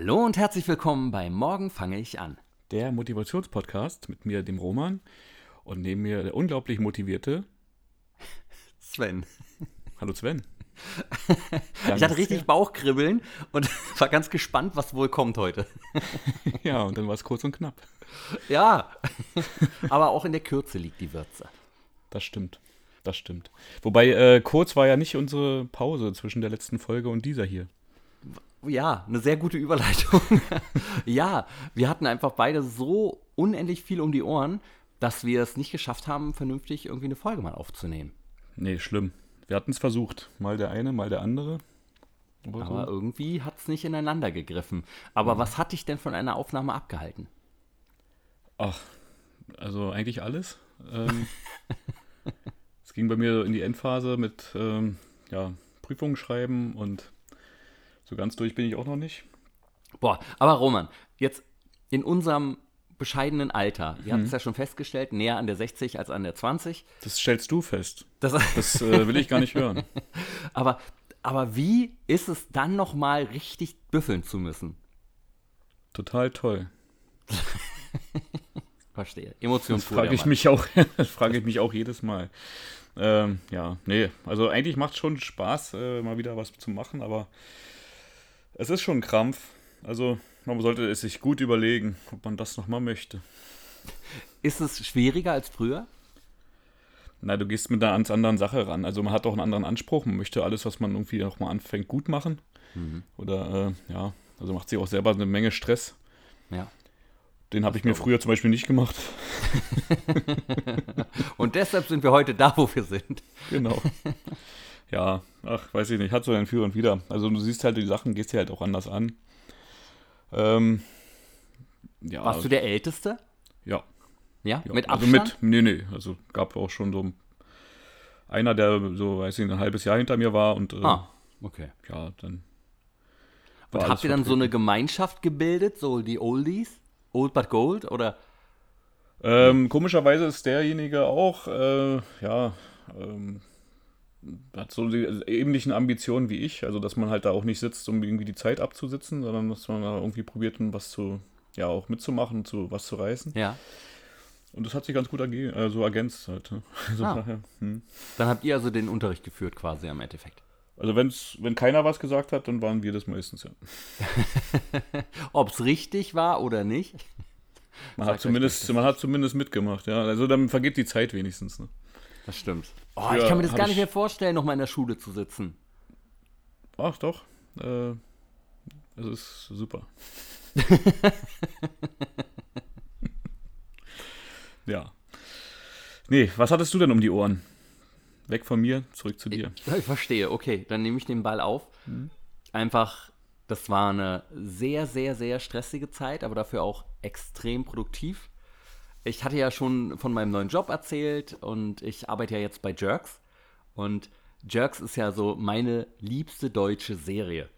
Hallo und herzlich willkommen bei Morgen fange ich an. Der Motivationspodcast mit mir, dem Roman, und neben mir der unglaublich motivierte Sven. Hallo Sven. ich hatte richtig Bauchkribbeln und war ganz gespannt, was wohl kommt heute. ja, und dann war es kurz und knapp. Ja, aber auch in der Kürze liegt die Würze. Das stimmt. Das stimmt. Wobei, äh, kurz war ja nicht unsere Pause zwischen der letzten Folge und dieser hier. Ja, eine sehr gute Überleitung. ja, wir hatten einfach beide so unendlich viel um die Ohren, dass wir es nicht geschafft haben, vernünftig irgendwie eine Folge mal aufzunehmen. Nee, schlimm. Wir hatten es versucht. Mal der eine, mal der andere. Aber, Aber so. irgendwie hat es nicht ineinander gegriffen. Aber mhm. was hat dich denn von einer Aufnahme abgehalten? Ach, also eigentlich alles. Ähm, es ging bei mir in die Endphase mit ähm, ja, Prüfungen schreiben und so ganz durch bin ich auch noch nicht. Boah, aber Roman, jetzt in unserem bescheidenen Alter, wir hm. haben es ja schon festgestellt, näher an der 60 als an der 20. Das stellst du fest. Das, das äh, will ich gar nicht hören. aber, aber wie ist es dann nochmal richtig büffeln zu müssen? Total toll. Verstehe. Emotionen. Das frage ich mich auch, frage ich mich auch jedes Mal. Ähm, ja, nee, also eigentlich macht es schon Spaß, äh, mal wieder was zu machen, aber es ist schon ein Krampf. Also man sollte es sich gut überlegen, ob man das nochmal möchte. Ist es schwieriger als früher? Na, du gehst mit einer ganz anderen Sache ran. Also man hat auch einen anderen Anspruch. Man möchte alles, was man irgendwie nochmal anfängt, gut machen. Mhm. Oder äh, ja, also macht sich auch selber eine Menge Stress. Ja. Den habe ich mir früher zum Beispiel nicht gemacht. Und deshalb sind wir heute da, wo wir sind. Genau. Ja, ach, weiß ich nicht, hat so ein Für und Wider. Also du siehst halt die Sachen, gehst dir halt auch anders an. Ähm, ja. Warst du der Älteste? Ja. Ja? ja. Mit also Abstand? Also mit, nee, nee, also gab auch schon so einer, der so, weiß ich, ein halbes Jahr hinter mir war und äh, ah, okay. Ja, dann. Und habt ihr dann so eine Gemeinschaft gebildet, so die Oldies? Old but Gold? Oder? Ähm, komischerweise ist derjenige auch, äh, ja, ähm, hat so die ähnlichen Ambitionen wie ich, also dass man halt da auch nicht sitzt, um irgendwie die Zeit abzusitzen, sondern dass man da irgendwie probiert, was zu, ja, auch mitzumachen, zu was zu reißen. Ja. Und das hat sich ganz gut äh, so ergänzt halt. Ne? Also ah. daher, hm. Dann habt ihr also den Unterricht geführt quasi am Endeffekt. Also wenn's, wenn keiner was gesagt hat, dann waren wir das meistens, ja. Ob es richtig war oder nicht. Man hat, zumindest, man hat zumindest mitgemacht, ja. Also dann vergeht die Zeit wenigstens. Ne? Das stimmt. Oh, ich kann mir das gar nicht mehr vorstellen, noch mal in der Schule zu sitzen. Ach doch. Äh, es ist super. ja. Nee, was hattest du denn um die Ohren? Weg von mir, zurück zu dir. Ich, ich verstehe, okay, dann nehme ich den Ball auf. Mhm. Einfach, das war eine sehr, sehr, sehr stressige Zeit, aber dafür auch extrem produktiv ich hatte ja schon von meinem neuen Job erzählt und ich arbeite ja jetzt bei Jerks. Und Jerks ist ja so meine liebste deutsche Serie.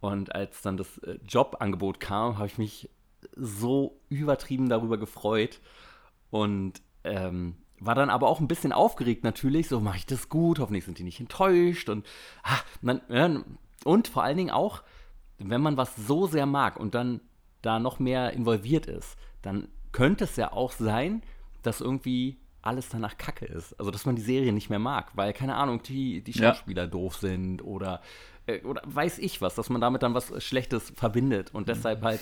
Und als dann das äh, Jobangebot kam, habe ich mich so übertrieben darüber gefreut. Und ähm, war dann aber auch ein bisschen aufgeregt natürlich. So, mache ich das gut? Hoffentlich sind die nicht enttäuscht. Und, ah, man, und vor allen Dingen auch, wenn man was so sehr mag und dann da noch mehr involviert ist, dann könnte es ja auch sein, dass irgendwie alles danach Kacke ist. Also, dass man die Serie nicht mehr mag, weil, keine Ahnung, die, die Schauspieler ja. doof sind oder, äh, oder weiß ich was, dass man damit dann was Schlechtes verbindet und mhm. deshalb halt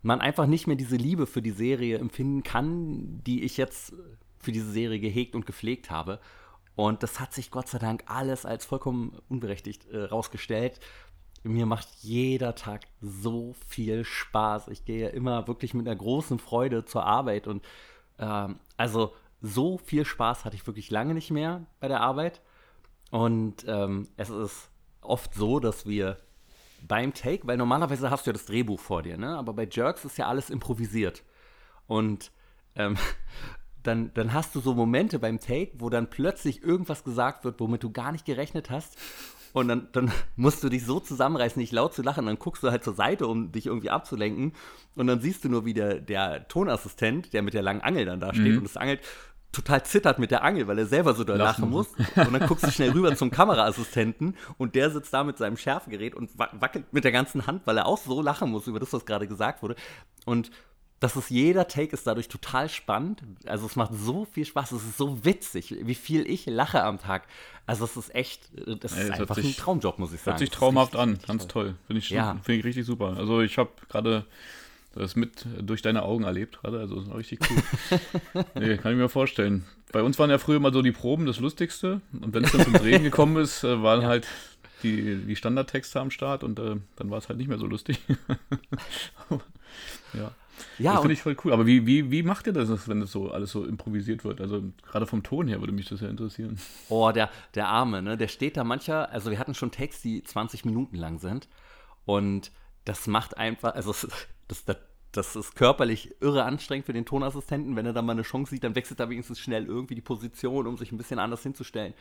man einfach nicht mehr diese Liebe für die Serie empfinden kann, die ich jetzt für diese Serie gehegt und gepflegt habe. Und das hat sich Gott sei Dank alles als vollkommen unberechtigt äh, rausgestellt mir macht jeder Tag so viel Spaß. Ich gehe immer wirklich mit einer großen Freude zur Arbeit und ähm, also so viel Spaß hatte ich wirklich lange nicht mehr bei der Arbeit. Und ähm, es ist oft so, dass wir beim Take, weil normalerweise hast du ja das Drehbuch vor dir, ne? aber bei Jerks ist ja alles improvisiert. Und ähm, dann, dann hast du so Momente beim Take, wo dann plötzlich irgendwas gesagt wird, womit du gar nicht gerechnet hast. Und dann, dann musst du dich so zusammenreißen, nicht laut zu lachen. Dann guckst du halt zur Seite, um dich irgendwie abzulenken. Und dann siehst du nur, wie der, der Tonassistent, der mit der langen Angel dann da steht mhm. und es angelt, total zittert mit der Angel, weil er selber so doll lachen, lachen muss. Und dann guckst du schnell rüber zum Kameraassistenten und der sitzt da mit seinem Schärfgerät und wackelt mit der ganzen Hand, weil er auch so lachen muss über das, was gerade gesagt wurde. Und das ist jeder Take ist dadurch total spannend. Also es macht so viel Spaß, es ist so witzig, wie viel ich lache am Tag. Also es ist echt, das ist einfach sich, ein Traumjob, muss ich sagen. Hört sich traumhaft an, ganz toll. Finde ich, ja. find ich richtig super. Also ich habe gerade das mit durch deine Augen erlebt gerade, also das war richtig cool. nee, kann ich mir vorstellen. Bei uns waren ja früher immer so die Proben das Lustigste und wenn es dann zum Drehen gekommen ist, äh, waren ja. halt die, die Standardtexte am Start und äh, dann war es halt nicht mehr so lustig. ja. Ja, das finde ich voll cool. Aber wie, wie, wie macht ihr das, wenn das so alles so improvisiert wird? Also gerade vom Ton her würde mich das ja interessieren. Oh, der, der Arme, ne? Der steht da mancher, also wir hatten schon Texte, die 20 Minuten lang sind. Und das macht einfach, also das, das, das ist körperlich irre anstrengend für den Tonassistenten. Wenn er dann mal eine Chance sieht, dann wechselt er wenigstens schnell irgendwie die Position, um sich ein bisschen anders hinzustellen.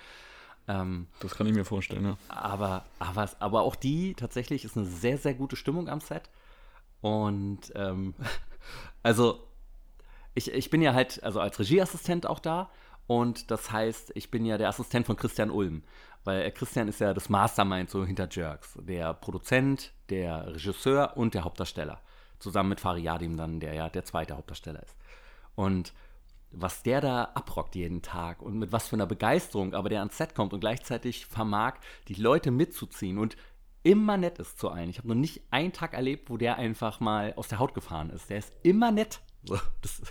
Ähm, das kann ich mir vorstellen, ja. Aber, aber, aber auch die tatsächlich ist eine sehr, sehr gute Stimmung am Set. Und ähm, also ich, ich bin ja halt also als Regieassistent auch da. Und das heißt, ich bin ja der Assistent von Christian Ulm, weil Christian ist ja das Mastermind so hinter Jerks, der Produzent, der Regisseur und der Hauptdarsteller, zusammen mit Fariadim dann, der ja der zweite Hauptdarsteller ist. Und was der da abrockt jeden Tag und mit was für einer Begeisterung, aber der ans Set kommt und gleichzeitig vermag, die Leute mitzuziehen und immer nett ist zu allen. Ich habe noch nicht einen Tag erlebt, wo der einfach mal aus der Haut gefahren ist. Der ist immer nett. So, das,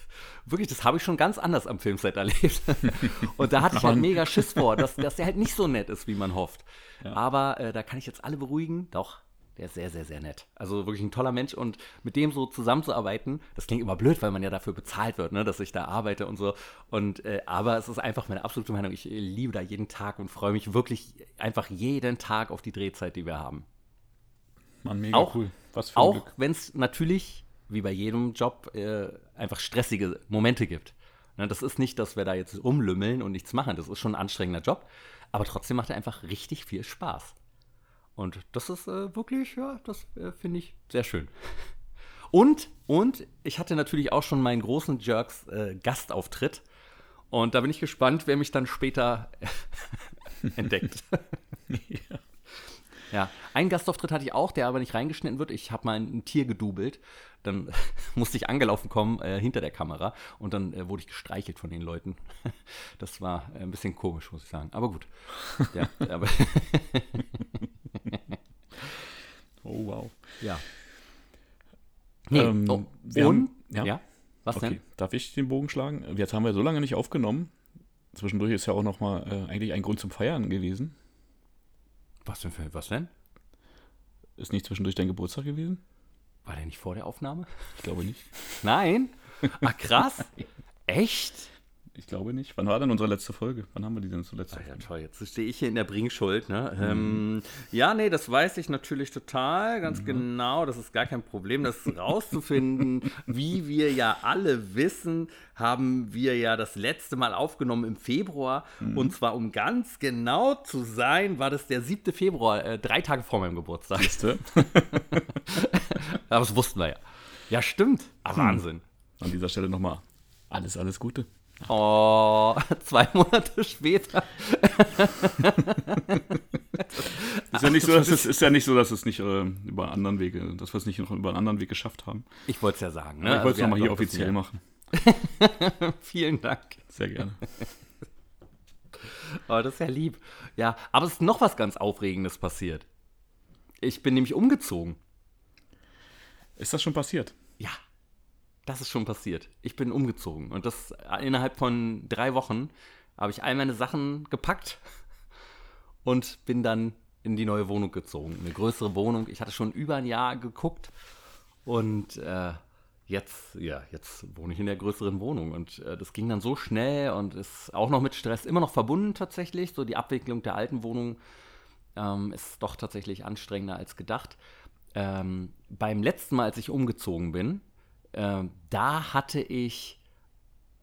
wirklich, das habe ich schon ganz anders am Filmset erlebt. Und da hatte ich halt mega Schiss vor, dass, dass der halt nicht so nett ist, wie man hofft. Ja. Aber äh, da kann ich jetzt alle beruhigen. Doch, der ist sehr, sehr, sehr nett. Also wirklich ein toller Mensch und mit dem so zusammenzuarbeiten, das klingt immer blöd, weil man ja dafür bezahlt wird, ne, dass ich da arbeite und so. Und äh, aber es ist einfach meine absolute Meinung. Ich liebe da jeden Tag und freue mich wirklich einfach jeden Tag auf die Drehzeit, die wir haben. Mann, mega auch, cool. Was für ein Auch wenn es natürlich, wie bei jedem Job, äh, einfach stressige Momente gibt. Ne, das ist nicht, dass wir da jetzt rumlümmeln und nichts machen. Das ist schon ein anstrengender Job. Aber trotzdem macht er einfach richtig viel Spaß. Und das ist äh, wirklich, ja, das äh, finde ich sehr schön. Und, und ich hatte natürlich auch schon meinen großen Jerks äh, Gastauftritt. Und da bin ich gespannt, wer mich dann später entdeckt. ja. ja. einen Gastauftritt hatte ich auch, der aber nicht reingeschnitten wird. Ich habe mal ein, Tier gedubelt. Dann musste ich angelaufen kommen äh, hinter der Kamera und dann äh, wurde ich gestreichelt von den Leuten. Das war äh, ein bisschen komisch, muss ich sagen. Aber gut. Ja, aber oh, wow. Ja. Nee, ähm, oh, und? Haben, ja. ja. Was okay. denn? Darf ich den Bogen schlagen? Jetzt haben wir so lange nicht aufgenommen. Zwischendurch ist ja auch noch mal äh, eigentlich ein Grund zum Feiern gewesen. Was denn für was denn? Ist nicht zwischendurch dein Geburtstag gewesen? War der nicht vor der Aufnahme? Ich glaube nicht. Nein? Ach krass. Echt? Ich glaube nicht. Wann war denn unsere letzte Folge? Wann haben wir die denn zuletzt? Ah, ja, toll. Jetzt stehe ich hier in der Bringschuld. Ne? Mhm. Ähm, ja, nee, das weiß ich natürlich total, ganz mhm. genau. Das ist gar kein Problem, das rauszufinden. Wie wir ja alle wissen, haben wir ja das letzte Mal aufgenommen im Februar. Mhm. Und zwar, um ganz genau zu sein, war das der 7. Februar, äh, drei Tage vor meinem Geburtstag. Aber das wussten wir ja. Ja, stimmt. Ah, Wahnsinn. An dieser Stelle nochmal alles, alles Gute. Oh, zwei Monate später. ist, ja nicht so, dass es, ist ja nicht so, dass es nicht äh, über anderen Wege, dass wir es nicht noch über einen anderen Weg geschafft haben. Ich wollte es ja sagen. Ne? Ich wollte es also, nochmal hier offiziell machen. Vielen Dank. Sehr gerne. Oh, das ist ja lieb. Ja, aber es ist noch was ganz Aufregendes passiert. Ich bin nämlich umgezogen. Ist das schon passiert? Das ist schon passiert. Ich bin umgezogen und das innerhalb von drei Wochen habe ich all meine Sachen gepackt und bin dann in die neue Wohnung gezogen. Eine größere Wohnung. Ich hatte schon über ein Jahr geguckt und äh, jetzt, ja, jetzt wohne ich in der größeren Wohnung und äh, das ging dann so schnell und ist auch noch mit Stress immer noch verbunden tatsächlich. So die Abwicklung der alten Wohnung ähm, ist doch tatsächlich anstrengender als gedacht. Ähm, beim letzten Mal, als ich umgezogen bin, äh, da hatte ich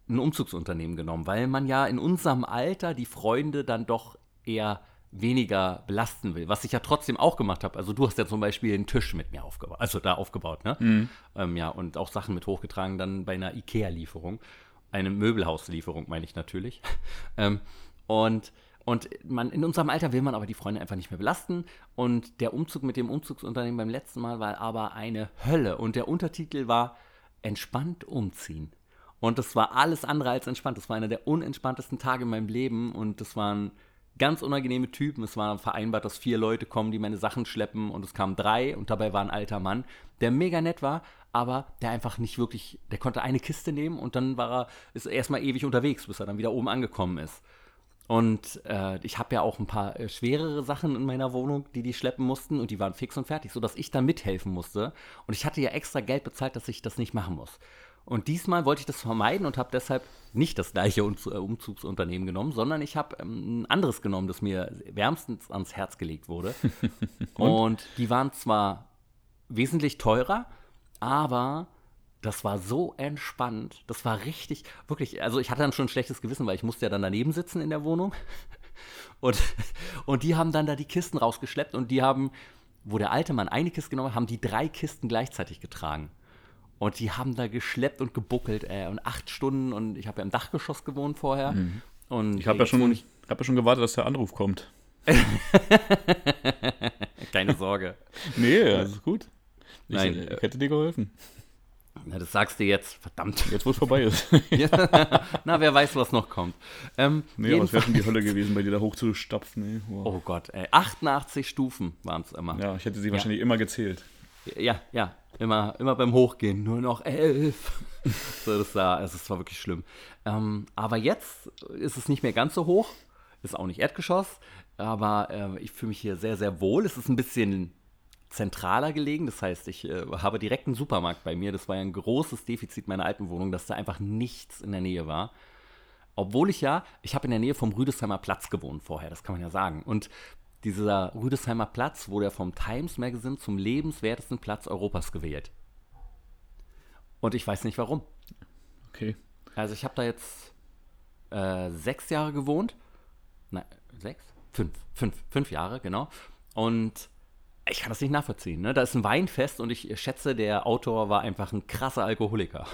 ein Umzugsunternehmen genommen, weil man ja in unserem Alter die Freunde dann doch eher weniger belasten will, was ich ja trotzdem auch gemacht habe. Also du hast ja zum Beispiel einen Tisch mit mir aufgebaut, also da aufgebaut, ne? Mhm. Ähm, ja, und auch Sachen mit hochgetragen dann bei einer Ikea-Lieferung. eine Möbelhauslieferung, meine ich natürlich. ähm, und und man, in unserem Alter will man aber die Freunde einfach nicht mehr belasten. Und der Umzug mit dem Umzugsunternehmen beim letzten Mal war aber eine Hölle. Und der Untertitel war Entspannt umziehen. Und das war alles andere als entspannt. Das war einer der unentspanntesten Tage in meinem Leben. Und das waren ganz unangenehme Typen. Es war vereinbart, dass vier Leute kommen, die meine Sachen schleppen. Und es kamen drei. Und dabei war ein alter Mann, der mega nett war, aber der einfach nicht wirklich, der konnte eine Kiste nehmen und dann war er, ist erstmal ewig unterwegs, bis er dann wieder oben angekommen ist. Und äh, ich habe ja auch ein paar äh, schwerere Sachen in meiner Wohnung, die die schleppen mussten und die waren fix und fertig, sodass ich dann mithelfen musste. Und ich hatte ja extra Geld bezahlt, dass ich das nicht machen muss. Und diesmal wollte ich das vermeiden und habe deshalb nicht das gleiche äh, Umzugsunternehmen genommen, sondern ich habe ähm, ein anderes genommen, das mir wärmstens ans Herz gelegt wurde. und? und die waren zwar wesentlich teurer, aber das war so entspannt. Das war richtig, wirklich, also ich hatte dann schon ein schlechtes Gewissen, weil ich musste ja dann daneben sitzen in der Wohnung. Und, und die haben dann da die Kisten rausgeschleppt und die haben, wo der alte Mann eine Kiste genommen hat, haben die drei Kisten gleichzeitig getragen. Und die haben da geschleppt und gebuckelt, ey, und acht Stunden und ich habe ja im Dachgeschoss gewohnt vorher. Mhm. Und ich habe ja, schon, hab ja schon gewartet, dass der Anruf kommt. Keine Sorge. nee, das ist gut. Ich, Nein, ich hätte dir geholfen. Na, das sagst du jetzt, verdammt. Jetzt, wo es vorbei ist. Na, wer weiß, was noch kommt. Ähm, nee, aber es wäre schon die Hölle gewesen, bei dir da hochzustapfen. Nee, wow. Oh Gott, ey. 88 Stufen waren es immer. Ja, ich hätte sie ja. wahrscheinlich immer gezählt. Ja, ja, immer, immer beim Hochgehen, nur noch elf. so, das, war, also, das war wirklich schlimm. Ähm, aber jetzt ist es nicht mehr ganz so hoch, ist auch nicht Erdgeschoss, aber äh, ich fühle mich hier sehr, sehr wohl. Es ist ein bisschen zentraler gelegen. Das heißt, ich äh, habe direkt einen Supermarkt bei mir. Das war ja ein großes Defizit meiner alten Wohnung, dass da einfach nichts in der Nähe war. Obwohl ich ja, ich habe in der Nähe vom Rüdesheimer Platz gewohnt vorher, das kann man ja sagen. Und dieser Rüdesheimer Platz wurde ja vom Times Magazine zum lebenswertesten Platz Europas gewählt. Und ich weiß nicht warum. Okay. Also ich habe da jetzt äh, sechs Jahre gewohnt. Nein, sechs? Fünf. Fünf. Fünf Jahre, genau. Und ich kann das nicht nachvollziehen. Ne? Da ist ein Weinfest und ich schätze, der Autor war einfach ein krasser Alkoholiker.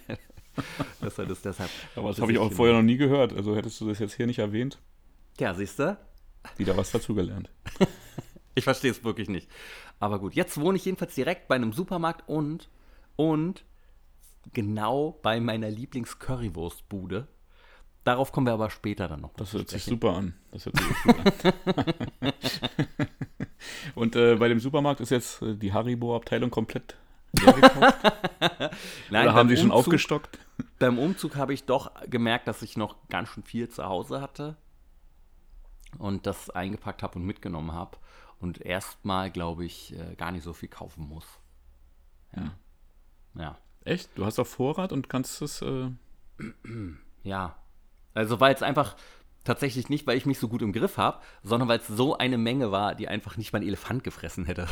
das ist deshalb. Aber das habe ich auch vorher noch nie gehört. Also hättest du das jetzt hier nicht erwähnt? Ja, siehst du? Wieder was dazugelernt. ich verstehe es wirklich nicht. Aber gut, jetzt wohne ich jedenfalls direkt bei einem Supermarkt und, und genau bei meiner Lieblings-Currywurstbude. Darauf kommen wir aber später dann noch. Das hört sich super an. Das hört sich gut an. Und äh, bei dem Supermarkt ist jetzt äh, die Haribo-Abteilung komplett Nein, Oder haben sie schon Umzug, aufgestockt? Beim Umzug habe ich doch gemerkt, dass ich noch ganz schön viel zu Hause hatte und das eingepackt habe und mitgenommen habe und erstmal, glaube ich, äh, gar nicht so viel kaufen muss. Ja. Hm. Ja. Echt? Du hast auf Vorrat und kannst es. Äh ja. Also, weil es einfach tatsächlich nicht, weil ich mich so gut im Griff habe, sondern weil es so eine Menge war, die einfach nicht mein Elefant gefressen hätte.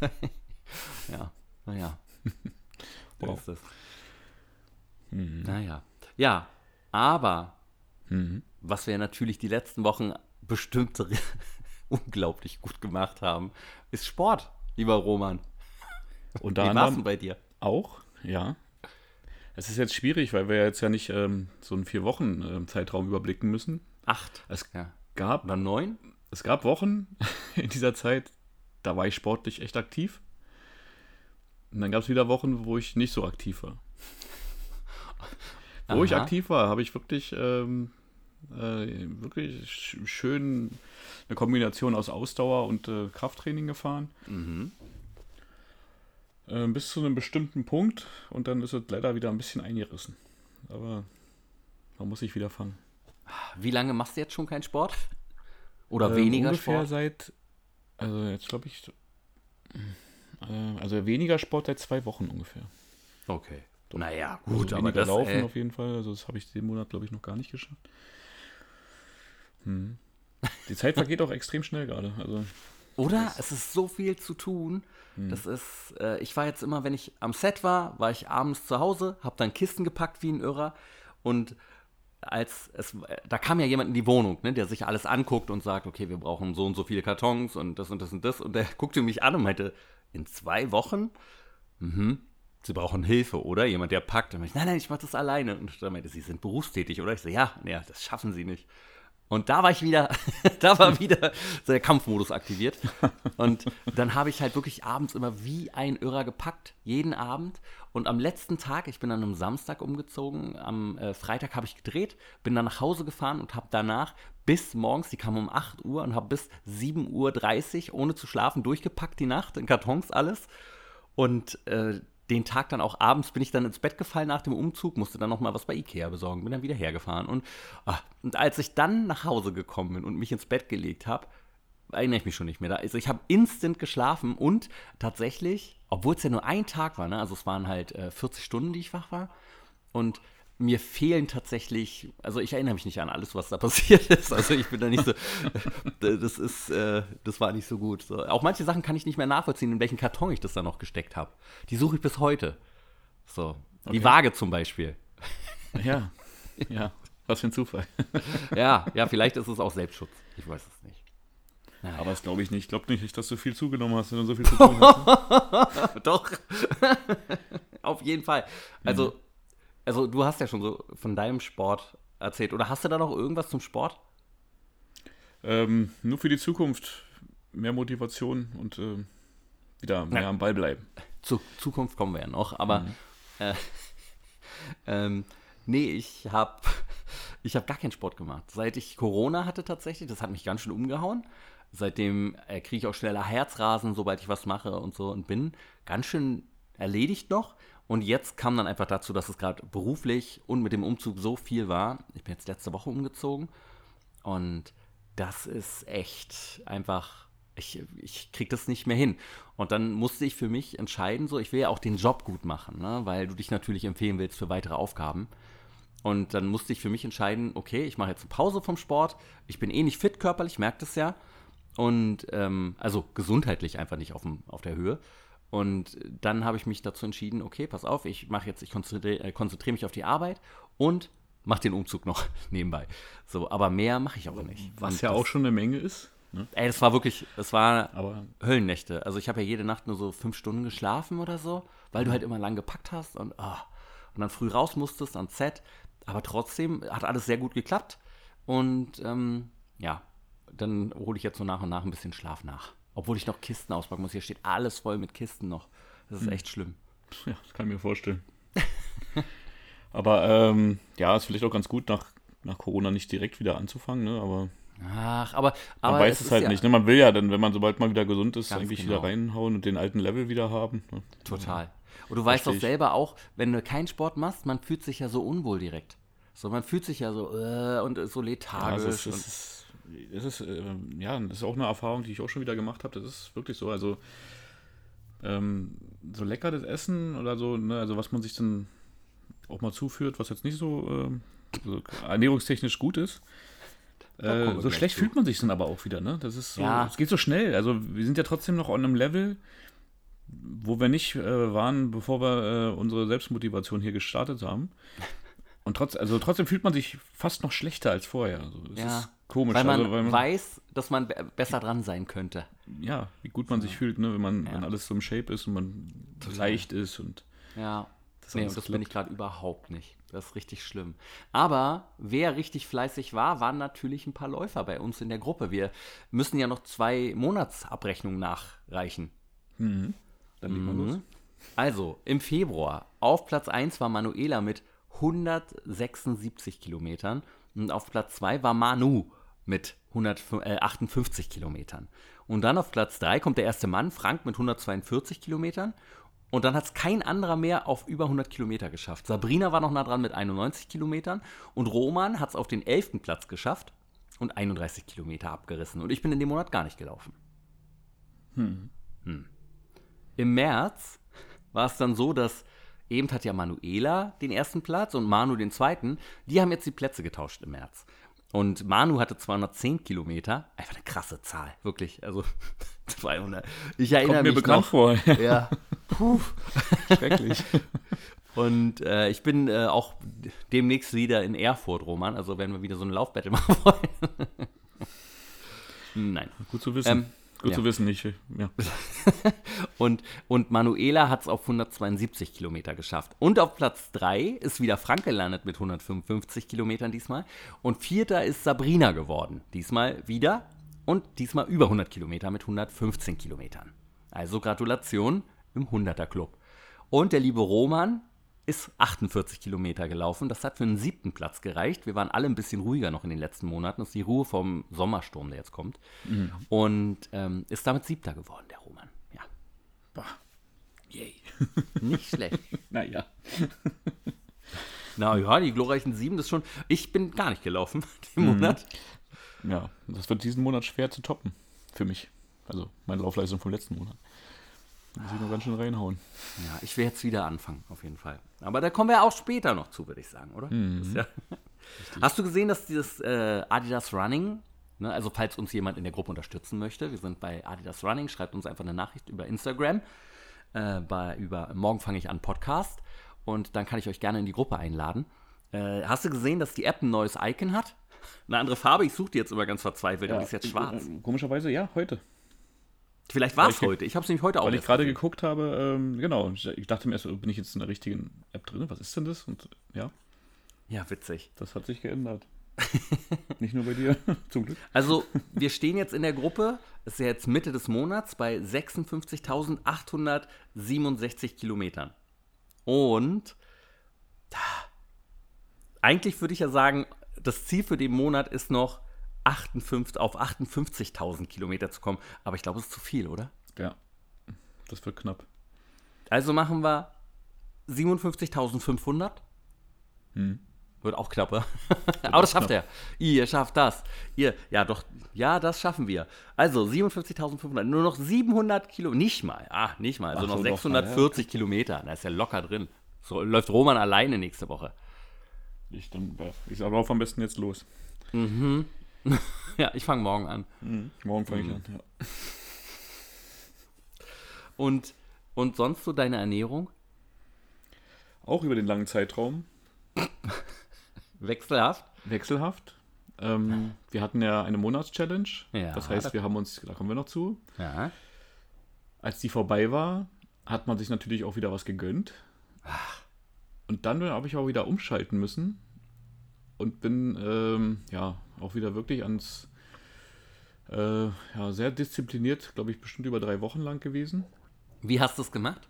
ja, naja. wow. ist das. Mhm. Naja. Ja, aber mhm. was wir natürlich die letzten Wochen bestimmt unglaublich gut gemacht haben, ist Sport, lieber Roman. Und es bei dir? Auch, ja. Es ist jetzt schwierig, weil wir jetzt ja nicht ähm, so einen vier Wochen ähm, Zeitraum überblicken müssen. Acht. Es ja. gab. Oder neun? Es gab Wochen in dieser Zeit, da war ich sportlich echt aktiv. Und dann gab es wieder Wochen, wo ich nicht so aktiv war. wo Aha. ich aktiv war, habe ich wirklich, ähm, äh, wirklich schön eine Kombination aus Ausdauer und äh, Krafttraining gefahren. Mhm. Äh, bis zu einem bestimmten Punkt und dann ist es leider wieder ein bisschen eingerissen. Aber man muss sich wieder fangen. Wie lange machst du jetzt schon keinen Sport? Oder äh, weniger ungefähr Sport? seit, also jetzt glaube ich, äh, also weniger Sport seit zwei Wochen ungefähr. Okay. Doch. Naja, gut, also aber das laufen äh, auf jeden Fall. Also das habe ich den Monat glaube ich noch gar nicht geschafft. Hm. Die Zeit vergeht auch extrem schnell gerade. Also oder? Es ist so viel zu tun. Hm. Das ist, äh, ich war jetzt immer, wenn ich am Set war, war ich abends zu Hause, habe dann Kisten gepackt wie ein Irrer und als es, da kam ja jemand in die Wohnung, ne, der sich alles anguckt und sagt, okay, wir brauchen so und so viele Kartons und das und das und das. Und der guckte mich an und meinte, in zwei Wochen? Mhm. Sie brauchen Hilfe, oder? Jemand, der packt. Und ich, nein, nein, ich mache das alleine. Und dann meinte sie, sind berufstätig, oder? Ich so, ja, ja, das schaffen Sie nicht. Und da war ich wieder, da war wieder so der Kampfmodus aktiviert. Und dann habe ich halt wirklich abends immer wie ein Irrer gepackt, jeden Abend. Und am letzten Tag, ich bin dann am Samstag umgezogen, am äh, Freitag habe ich gedreht, bin dann nach Hause gefahren und habe danach bis morgens, die kam um 8 Uhr und habe bis 7.30 Uhr ohne zu schlafen durchgepackt die Nacht, in Kartons alles. Und äh, den Tag dann auch abends bin ich dann ins Bett gefallen nach dem Umzug, musste dann noch mal was bei Ikea besorgen, bin dann wieder hergefahren. Und, ach, und als ich dann nach Hause gekommen bin und mich ins Bett gelegt habe, erinnere ich mich schon nicht mehr. Also ich habe instant geschlafen und tatsächlich, obwohl es ja nur ein Tag war, ne, also es waren halt äh, 40 Stunden, die ich wach war. Und mir fehlen tatsächlich, also ich erinnere mich nicht an alles, was da passiert ist. Also ich bin da nicht so, das ist, äh, das war nicht so gut. So. Auch manche Sachen kann ich nicht mehr nachvollziehen, in welchen Karton ich das da noch gesteckt habe. Die suche ich bis heute. So, okay. die Waage zum Beispiel. Ja, ja, was für ein Zufall. ja, ja, vielleicht ist es auch Selbstschutz. Ich weiß es nicht. Naja. Aber das glaube ich nicht. Ich glaube nicht, dass du viel zugenommen hast, wenn du so viel zu tun hast. Doch. Auf jeden Fall. Also, also du hast ja schon so von deinem Sport erzählt. Oder hast du da noch irgendwas zum Sport? Ähm, nur für die Zukunft mehr Motivation und äh, wieder mehr ja. am Ball bleiben. Zur Zukunft kommen wir ja noch, aber mhm. äh, ähm, nee, ich habe ich hab gar keinen Sport gemacht. Seit ich Corona hatte tatsächlich, das hat mich ganz schön umgehauen. Seitdem äh, kriege ich auch schneller Herzrasen, sobald ich was mache und so und bin ganz schön erledigt noch. Und jetzt kam dann einfach dazu, dass es gerade beruflich und mit dem Umzug so viel war. Ich bin jetzt letzte Woche umgezogen und das ist echt einfach, ich, ich krieg das nicht mehr hin. Und dann musste ich für mich entscheiden, so, ich will ja auch den Job gut machen, ne? weil du dich natürlich empfehlen willst für weitere Aufgaben. Und dann musste ich für mich entscheiden, okay, ich mache jetzt eine Pause vom Sport. Ich bin eh nicht fit körperlich, merkt es ja. Und ähm, also gesundheitlich einfach nicht auf, dem, auf der Höhe. Und dann habe ich mich dazu entschieden, okay, pass auf, ich mache jetzt, ich konzentriere äh, konzentriere mich auf die Arbeit und mache den Umzug noch nebenbei. So, aber mehr mache ich auch nicht. Was und ja auch schon eine Menge ist. Ne? Ey, das war wirklich, das war aber Höllennächte. Also ich habe ja jede Nacht nur so fünf Stunden geschlafen oder so, weil du halt immer lang gepackt hast und, oh, und dann früh raus musstest ans Set. Aber trotzdem hat alles sehr gut geklappt. Und ähm, ja, dann hole ich jetzt so nach und nach ein bisschen Schlaf nach. Obwohl ich noch Kisten auspacken muss. Hier steht alles voll mit Kisten noch. Das ist hm. echt schlimm. Ja, das kann ich mir vorstellen. aber ähm, ja, ist vielleicht auch ganz gut, nach, nach Corona nicht direkt wieder anzufangen, ne? Aber. Ach, aber, aber man weiß es, halt ja nicht. Ne? Man will ja dann, wenn man sobald man wieder gesund ist, eigentlich genau. wieder reinhauen und den alten Level wieder haben. Ne? Total. Und du weißt doch selber auch, wenn du keinen Sport machst, man fühlt sich ja so unwohl direkt. So, man fühlt sich ja so äh, und so lethargisch. Ja, ist das ist, äh, ja, das ist auch eine Erfahrung, die ich auch schon wieder gemacht habe. Das ist wirklich so. Also, ähm, so lecker das Essen oder so, ne, also was man sich dann auch mal zuführt, was jetzt nicht so, äh, so ernährungstechnisch gut ist. Äh, so schlecht zu. fühlt man sich dann aber auch wieder, ne? Das ist so, ja. es geht so schnell. Also wir sind ja trotzdem noch an einem Level, wo wir nicht äh, waren, bevor wir äh, unsere Selbstmotivation hier gestartet haben. Und trotz, also trotzdem fühlt man sich fast noch schlechter als vorher. Also ja. Komisch. Weil man, also, weil man, weiß, dass man besser dran sein könnte. Ja, wie gut man sich fühlt, ne? wenn, man, ja. wenn alles so im Shape ist und man Total. leicht ist. Und ja, das, nee, und das bin ich gerade überhaupt nicht. Das ist richtig schlimm. Aber wer richtig fleißig war, waren natürlich ein paar Läufer bei uns in der Gruppe. Wir müssen ja noch zwei Monatsabrechnungen nachreichen. Mhm. Dann legen wir mhm. los. Also, im Februar auf Platz 1 war Manuela mit 176 Kilometern und auf Platz 2 war Manu mit 158 äh, Kilometern. Und dann auf Platz 3 kommt der erste Mann, Frank, mit 142 Kilometern. Und dann hat es kein anderer mehr auf über 100 Kilometer geschafft. Sabrina war noch nah dran mit 91 Kilometern. Und Roman hat es auf den 11. Platz geschafft und 31 Kilometer abgerissen. Und ich bin in dem Monat gar nicht gelaufen. Hm. Hm. Im März war es dann so, dass eben hat ja Manuela den ersten Platz und Manu den zweiten. Die haben jetzt die Plätze getauscht im März. Und Manu hatte 210 Kilometer. Einfach eine krasse Zahl, wirklich. Also 200. Ich erinnere Kommt mir mich bekannt noch, vor. Ja. Puh. Schrecklich. Und äh, ich bin äh, auch demnächst wieder in Erfurt, Roman. Also werden wir wieder so ein Laufbattle machen wollen. Nein. Gut zu wissen. Ähm, Gut Ja. zu wissen, nicht. Ja. Und, und Manuela hat es auf 172 Kilometer geschafft. Und auf Platz 3 ist wieder Frank gelandet mit 155 Kilometern diesmal. Und vierter ist Sabrina geworden. Diesmal wieder. Und diesmal über 100 Kilometer mit 115 Kilometern. Also Gratulation im 100er Club. Und der liebe Roman ist 48 Kilometer gelaufen. Das hat für einen siebten Platz gereicht. Wir waren alle ein bisschen ruhiger noch in den letzten Monaten. Das ist die Ruhe vom Sommersturm, der jetzt kommt. Und ähm, ist damit siebter geworden, der Roman. Ja. Boah. Yay. Nicht schlecht. Naja. Na ja, die glorreichen sieben, das ist schon. Ich bin gar nicht gelaufen den Monat. Ja, das wird diesen Monat schwer zu toppen. Für mich. Also meine Laufleistung vom letzten Monat. Muss ich noch ganz schön reinhauen. Ja, ich will jetzt wieder anfangen, auf jeden Fall. Aber da kommen wir auch später noch zu, würde ich sagen, oder? Ist ja Hast du gesehen, dass dieses äh, Adidas Running, ne, also falls uns jemand in der Gruppe unterstützen möchte, wir sind bei Adidas Running, schreibt uns einfach eine Nachricht über Instagram, äh, bei, über Morgen fange ich an Podcast und dann kann ich euch gerne in die Gruppe einladen. Äh, hast du gesehen, dass die App ein neues Icon hat? Eine andere Farbe, ich suche die jetzt immer ganz verzweifelt, aber die ist jetzt schwarz. äh, Komischerweise, ja, heute. Vielleicht war es heute. Ich habe es nämlich heute auch Weil ich gerade geguckt habe, ähm, genau, ich dachte mir erst, bin ich jetzt in der richtigen App drin? Was ist denn das? Und ja, Ja, witzig. das hat sich geändert. Nicht nur bei dir, zum Glück. Also, wir stehen jetzt in der Gruppe, es ist ja jetzt Mitte des Monats, bei 56.867 Kilometern. Und ah, eigentlich würde ich ja sagen, das Ziel für den Monat ist noch 58, auf 58.000 Kilometer zu kommen. Aber ich glaube, es ist zu viel, oder? Ja, das wird knapp. Also machen wir 57.500. Wird auch knapper. Aber das schafft er. Ihr schafft das. Ihr, ja doch, ja, das schaffen wir. Also 57.500, nur noch 700 Kilo, nicht mal, ah, nicht mal, also Ach noch so, doch mal, 640 Kilometer. Da ist ja locker drin. So läuft Roman alleine nächste Woche. Ich, dann, ich laufe am besten jetzt los. Ja, ich fange morgen an. Morgen fange ich an. Ja. Und, und sonst so deine Ernährung? Auch über den langen Zeitraum. Wechselhaft? Wechselhaft. Ähm, wir hatten ja eine Monatschallenge. Ja, das heißt, wir haben uns, da kommen wir noch zu. Ja. Als die vorbei war, hat man sich natürlich auch wieder was gegönnt. Und dann habe ich auch wieder umschalten müssen und bin ähm, ja auch wieder wirklich ans äh, ja, sehr diszipliniert, glaube ich, bestimmt über drei Wochen lang gewesen. Wie hast du es gemacht?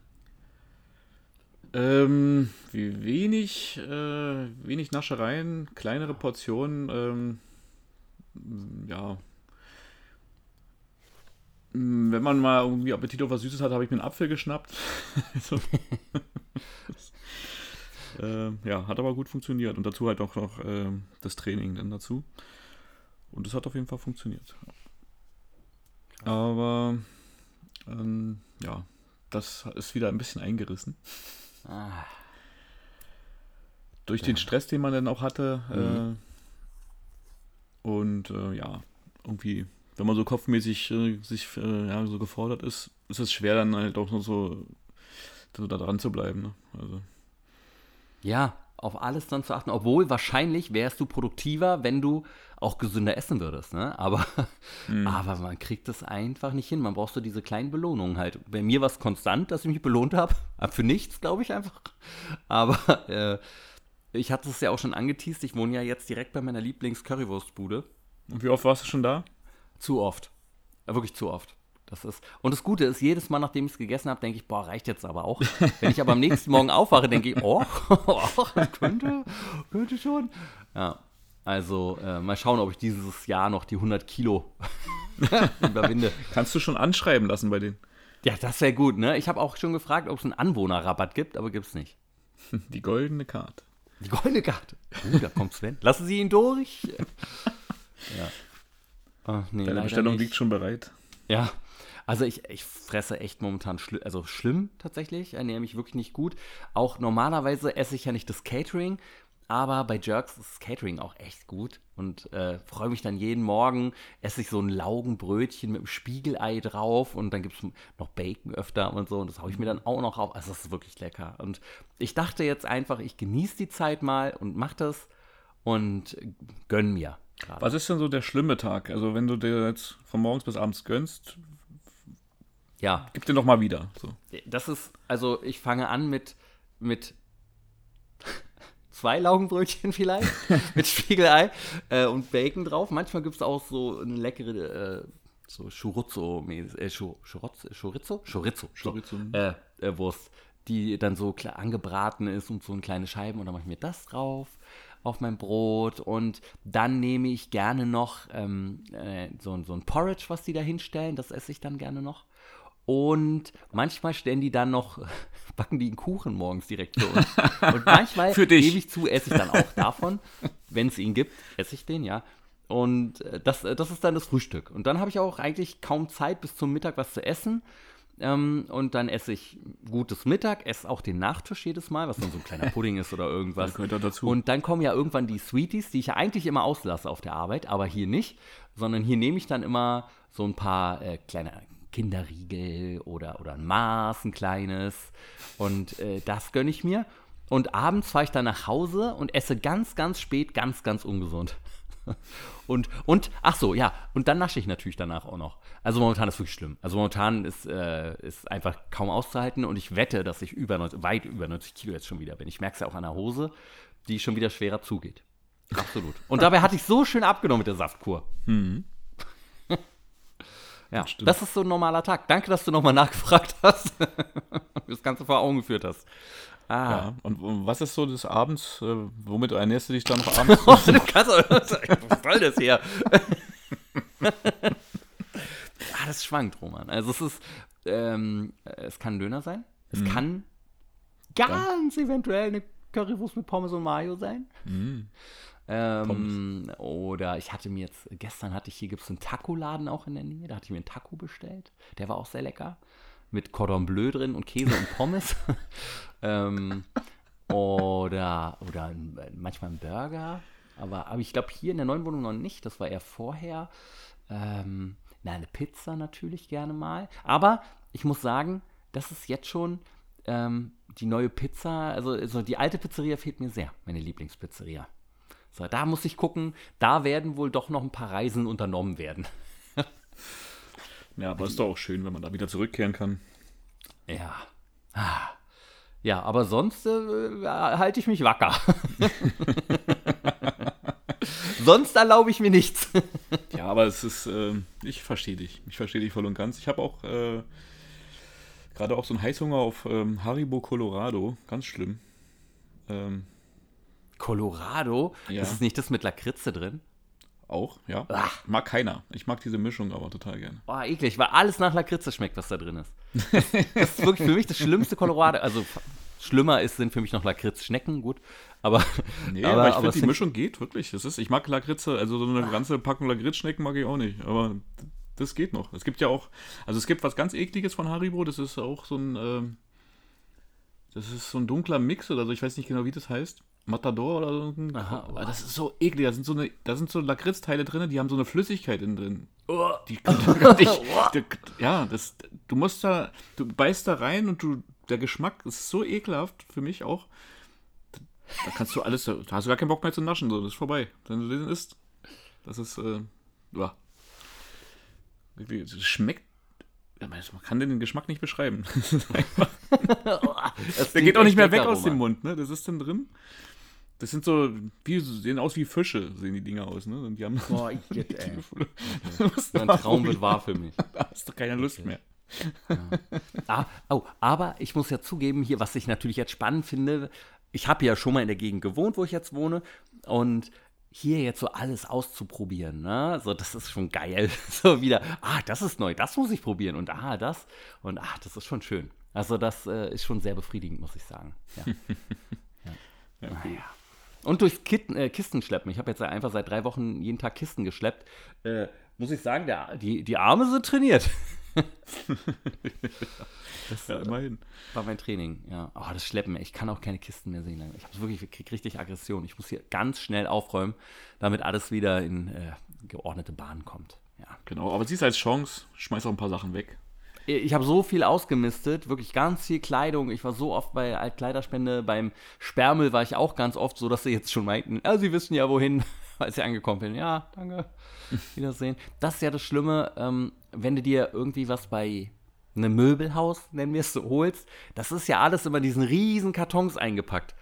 Ähm, wie wenig, äh, wenig Naschereien, kleinere Portionen, ähm, ja. Mm, Wenn man mal irgendwie Appetit auf was Süßes hat, habe ich mir einen Apfel geschnappt. ähm, ja, hat aber gut funktioniert. Und dazu halt auch noch ähm, das Training dann dazu. Und es hat auf jeden Fall funktioniert. Aber ähm, ja, das ist wieder ein bisschen eingerissen. Ah, Durch den Stress, den man dann auch hatte. Äh, und äh, ja, irgendwie, wenn man so kopfmäßig äh, sich äh, ja, so gefordert ist, ist es schwer dann halt auch noch so, so da dran zu bleiben. Ne? Also, Ja, auf alles dann zu achten. Obwohl wahrscheinlich wärst du produktiver, wenn du auch gesünder essen würdest. Ne? Aber, aber man kriegt es einfach nicht hin. Man braucht so diese kleinen Belohnungen halt. Bei mir war es konstant, dass ich mich belohnt habe. Für nichts, glaube ich einfach. Aber äh, ich hatte es ja auch schon angeteased. Ich wohne ja jetzt direkt bei meiner Lieblings-Currywurstbude. und wie oft warst du schon da? Zu oft. Ja, wirklich zu oft. Das ist, und das Gute ist, jedes Mal, nachdem ich es gegessen habe, denke ich, boah, reicht jetzt aber auch. Wenn ich aber am nächsten Morgen aufwache, denke ich, oh, oh könnte, könnte schon. Ja, also äh, mal schauen, ob ich dieses Jahr noch die 100 Kilo überwinde. Kannst du schon anschreiben lassen bei denen? Ja, das wäre gut, ne? Ich habe auch schon gefragt, ob es einen Anwohnerrabatt gibt, aber gibt es nicht. Die goldene Karte. Die goldene Karte. Uh, da kommt Sven. Lassen Sie ihn durch. Ja. Ach, nee, Deine Bestellung nicht. liegt schon bereit. Ja, also ich, ich fresse echt momentan schli also schlimm tatsächlich, ernähre mich wirklich nicht gut. Auch normalerweise esse ich ja nicht das Catering, aber bei Jerks ist das Catering auch echt gut und äh, freue mich dann jeden Morgen, esse ich so ein Laugenbrötchen mit einem Spiegelei drauf und dann gibt es noch Bacon öfter und so und das haue ich mir dann auch noch auf. Also das ist wirklich lecker. Und ich dachte jetzt einfach, ich genieße die Zeit mal und mache das und gönn mir. gerade. Was ist denn so der schlimme Tag? Also wenn du dir jetzt von morgens bis abends gönnst, Ja. Gib dir noch mal wieder. So. Das ist, also ich fange an mit, mit zwei Laugenbrötchen vielleicht, mit Spiegelei äh, und Bacon drauf. Manchmal gibt es auch so eine leckere, äh, so Chorizo, äh, Chorizo, Chorizo, Chorizo, Chorizo. Äh, äh, Wurst, die dann so angebraten ist und so in kleine Scheiben und dann mache ich mir das drauf auf mein Brot und dann nehme ich gerne noch ähm, äh, so, so ein Porridge, was die da hinstellen, das esse ich dann gerne noch. Und manchmal stellen die dann noch, backen die einen Kuchen morgens direkt für uns. Und manchmal, Für dich. gebe ich zu, esse ich dann auch davon. Wenn es ihn gibt, esse ich den, ja. Und äh, das, äh, das ist dann das Frühstück. Und dann habe ich auch eigentlich kaum Zeit bis zum Mittag was zu essen. Ähm, und dann esse ich gutes Mittag, esse auch den Nachtisch jedes Mal, was dann so ein kleiner Pudding ist oder irgendwas. Gehört auch dazu. Und dann kommen ja irgendwann die Sweeties, die ich ja eigentlich immer auslasse auf der Arbeit, aber hier nicht, sondern hier nehme ich dann immer so ein paar äh, kleine Kinderriegel oder, oder ein Maß, ein kleines. Und äh, das gönne ich mir. Und abends fahre ich dann nach Hause und esse ganz, ganz spät, ganz, ganz ungesund. Und, und, ach so, ja, und dann nasche ich natürlich danach auch noch. Also momentan ist wirklich schlimm. Also momentan ist, äh, einfach kaum auszuhalten und ich wette, dass ich über 90, weit über 90 Kilo jetzt schon wieder bin. Ich merke es ja auch an der Hose, die schon wieder schwerer zugeht. Absolut. Und dabei hatte ich so schön abgenommen mit der Saftkur. Ja, das ist so ein normaler Tag. Danke, dass du nochmal nachgefragt hast. das Ganze vor Augen geführt hast. Ah. Ja. Und, und was ist so des Abends? Äh, womit ernährst du dich dann noch abends? Oh, du kannst was soll das hier? ah, das schwankt, Roman. Also es ist, ähm, es kann Döner sein. Es kann ganz eventuell eine Currywurst mit Pommes und Mayo sein. Ähm, oder ich hatte mir jetzt, gestern hatte ich, hier gibt es einen Taco-Laden auch in der Nähe, da hatte ich mir einen Taco bestellt. Der war auch sehr lecker. Mit Cordon Bleu drin und Käse und Pommes. ähm, oder oder manchmal ein Burger. Aber, aber ich glaube hier in der neuen Wohnung noch nicht. Das war eher vorher. Ähm, na, eine Pizza natürlich gerne mal. Aber ich muss sagen, das ist jetzt schon ähm, die neue Pizza. Also, also die alte Pizzeria fehlt mir sehr, meine Lieblingspizzeria. So, da muss ich gucken, da werden wohl doch noch ein paar Reisen unternommen werden. ja, aber ist doch auch schön, wenn man da wieder zurückkehren kann. Ja. Ah. Ja, aber sonst äh, halte ich mich wacker. sonst erlaube ich mir nichts. Ja, aber es ist, äh, ich verstehe dich. Ich verstehe dich voll und ganz. Ich habe auch äh, gerade auch so einen Heißhunger auf ähm, Haribo Colorado. Ganz schlimm. Ähm, Colorado? Ja. Ist es nicht das mit Lakritze drin? auch, ja. Ach. Mag keiner. Ich mag diese Mischung aber total gerne. Oh, eklig, weil alles nach Lakritze schmeckt, was da drin ist. Das, das ist wirklich für mich das schlimmste Colorado. Also schlimmer ist, sind für mich noch Lakritz-Schnecken, gut. Aber, Nee, aber, ich finde, die es Mischung geht wirklich. Das ist, ich mag Lakritze, also so eine ganze Packung Lakritzschnecken mag ich auch nicht. Aber das geht noch. Es gibt ja auch, also es gibt was ganz ekliges von Haribo, das ist auch so ein, ähm, das ist so ein dunkler Mix oder so, ich weiß nicht genau, wie das heißt. Matador oder so. Aha, das ist so eklig. Da sind so, eine, da sind so Lakritzteile drin, die haben so eine Flüssigkeit innen drin. Oh. Die, die, die, ja, das, du musst da, du beißt da rein und du, der Geschmack ist so ekelhaft für mich auch. Da kannst du alles, da hast du gar keinen Bock mehr zu naschen, so, das ist vorbei. Wenn du den isst, das ist, äh, ja. Das schmeckt, man kann den Geschmack nicht beschreiben. Das Der geht auch nicht mehr weg aus dem. Mund, ne? Das ist dann drin. Das sind so, wie, sehen aus wie Fische, sehen die Dinger aus, ne? Und die haben Boah, Igitt, ey. Du musst Mein Traum wird wahr für mich. Da hast du keine Lust mehr. Ah, oh, aber ich muss ja zugeben, hier, was ich natürlich jetzt spannend finde, ich habe ja schon mal in der Gegend gewohnt, wo ich jetzt wohne, und hier jetzt so alles auszuprobieren, ne? So, das ist schon geil. So wieder, ah, das ist neu, das muss ich probieren und ah, das und ah, das ist schon schön. Also das äh, ist schon sehr befriedigend, muss ich sagen. Ja. Ja, cool. Naja. Und durchs Kitten, äh, Kisten schleppen. Ich habe jetzt einfach seit drei Wochen jeden Tag Kisten geschleppt. Äh, muss ich sagen, der, die, die Arme sind trainiert. das Ja, immerhin. war mein Training, ja. Oh, das Schleppen, ich kann auch keine Kisten mehr sehen. Ich habe wirklich, ich krieg richtig Aggression. Ich muss hier ganz schnell aufräumen, damit alles wieder in äh, geordnete Bahnen kommt. Ja. Genau, aber siehst als Chance, schmeiß auch ein paar Sachen weg. Ich habe so viel ausgemistet, wirklich ganz viel Kleidung. Ich war so oft bei Altkleiderspende, beim Sperrmüll war ich auch ganz oft, so dass sie jetzt schon meinten, ja, sie wissen ja wohin, als ich angekommen bin. Ja, danke. Wiedersehen. Das ist ja das Schlimme, ähm, wenn du dir irgendwie was bei ein Möbelhaus, nennen wir es so, holst, das ist ja alles immer in diesen riesen Kartons eingepackt.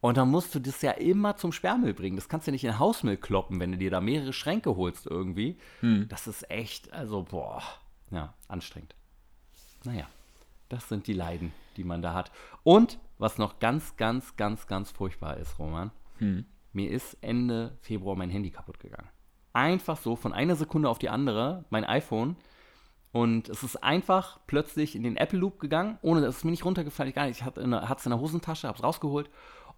Und dann musst du das ja immer zum Sperrmüll bringen. Das kannst du nicht in Hausmüll kloppen, wenn du dir da mehrere Schränke holst irgendwie. Hm. Das ist echt, also, boah, ja, anstrengend. Naja, das sind die Leiden, die man da hat. Und was noch ganz, ganz, ganz, ganz furchtbar ist, Roman, hm. mir ist Ende Februar mein Handy kaputt gegangen. Einfach so, von einer Sekunde auf die andere, mein iPhone. Und es ist einfach plötzlich in den Apple Loop gegangen, ohne dass es mir nicht runtergefallen ist. Ich hatte es in der Hosentasche, habe es rausgeholt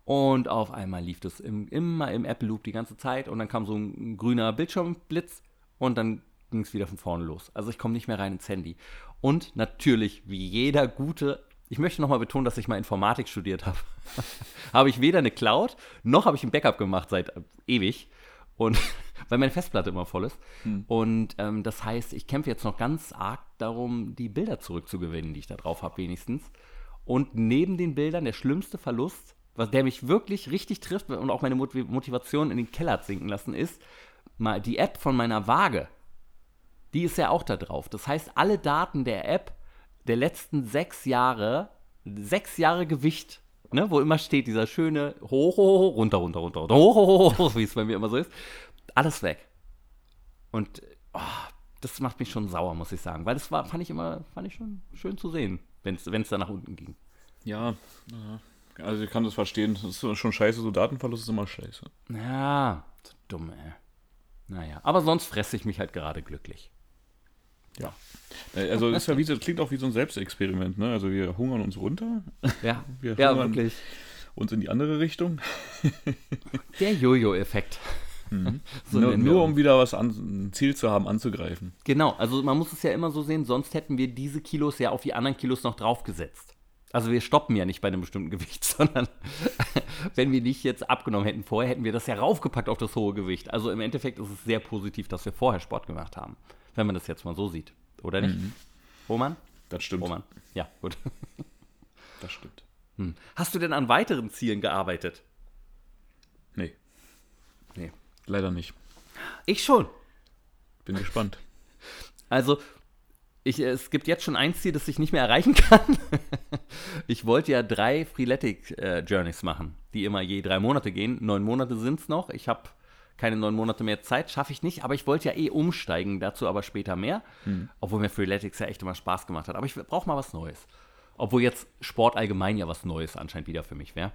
und auf einmal lief das im, immer im Apple Loop die ganze Zeit und dann kam so ein, grüner Bildschirmblitz und dann ging es wieder von vorne los. Also ich komme nicht mehr rein ins Handy. Und natürlich, wie jeder gute, ich möchte nochmal betonen, dass ich mal Informatik studiert habe, habe ich weder eine Cloud, noch habe ich ein Backup gemacht seit äh, ewig. Und weil meine Festplatte immer voll ist. Hm. Und ähm, das heißt, ich kämpfe jetzt noch ganz arg darum, die Bilder zurückzugewinnen, die ich da drauf habe, wenigstens. Und neben den Bildern der schlimmste Verlust was der mich wirklich richtig trifft und auch meine Motivation in den Keller hat sinken lassen, ist mal die App von meiner Waage. Die ist ja auch da drauf. Das heißt, alle Daten der App der letzten sechs Jahre, sechs Jahre Gewicht, ne, wo immer steht, dieser schöne hoch, hoch, hoch, runter, runter, runter, runter, hoch, hoch, hoch, wie es bei mir immer so ist, alles weg. Und oh, das macht mich schon sauer, muss ich sagen, weil das war, fand ich immer, fand ich schon schön zu sehen, wenn es da nach unten ging. Ja, ja. Also ich kann das verstehen. Das ist schon scheiße, so Datenverlust ist immer scheiße. Ja, so dumm, ey. Naja, aber sonst fresse ich mich halt gerade glücklich. Ja. Also ist ja wie, das klingt auch wie so ein Selbstexperiment, ne? Also wir hungern uns runter. Ja, wir ja wirklich. Uns in die andere Richtung. Der Jojo-Effekt. Mhm. So nur, nur um wieder was an, ein Ziel zu haben, anzugreifen. Genau, also man muss es ja immer so sehen, sonst hätten wir diese Kilos ja auf die anderen Kilos noch draufgesetzt. Also wir stoppen ja nicht bei einem bestimmten Gewicht, sondern wenn wir nicht jetzt abgenommen hätten vorher, hätten wir das ja raufgepackt auf das hohe Gewicht. Also im Endeffekt ist es sehr positiv, dass wir vorher Sport gemacht haben, wenn man das jetzt mal so sieht. Oder nicht? Mhm. Roman? Das stimmt. Roman? Ja, gut. Das stimmt. Hm. Hast du denn an weiteren Zielen gearbeitet? Nee. Nee. Leider nicht. Ich schon. Bin gespannt. Also, ich, es gibt jetzt schon ein Ziel, das ich nicht mehr erreichen kann. ich wollte ja drei Freeletic-Journeys äh, machen, die immer je drei Monate gehen. Neun Monate sind es noch. Ich habe keine neun Monate mehr Zeit, schaffe ich nicht. Aber ich wollte ja eh umsteigen, dazu aber später mehr. Hm. Obwohl mir Freeletics ja echt immer Spaß gemacht hat. Aber ich brauche mal was Neues. Obwohl jetzt Sport allgemein ja was Neues anscheinend wieder für mich wäre.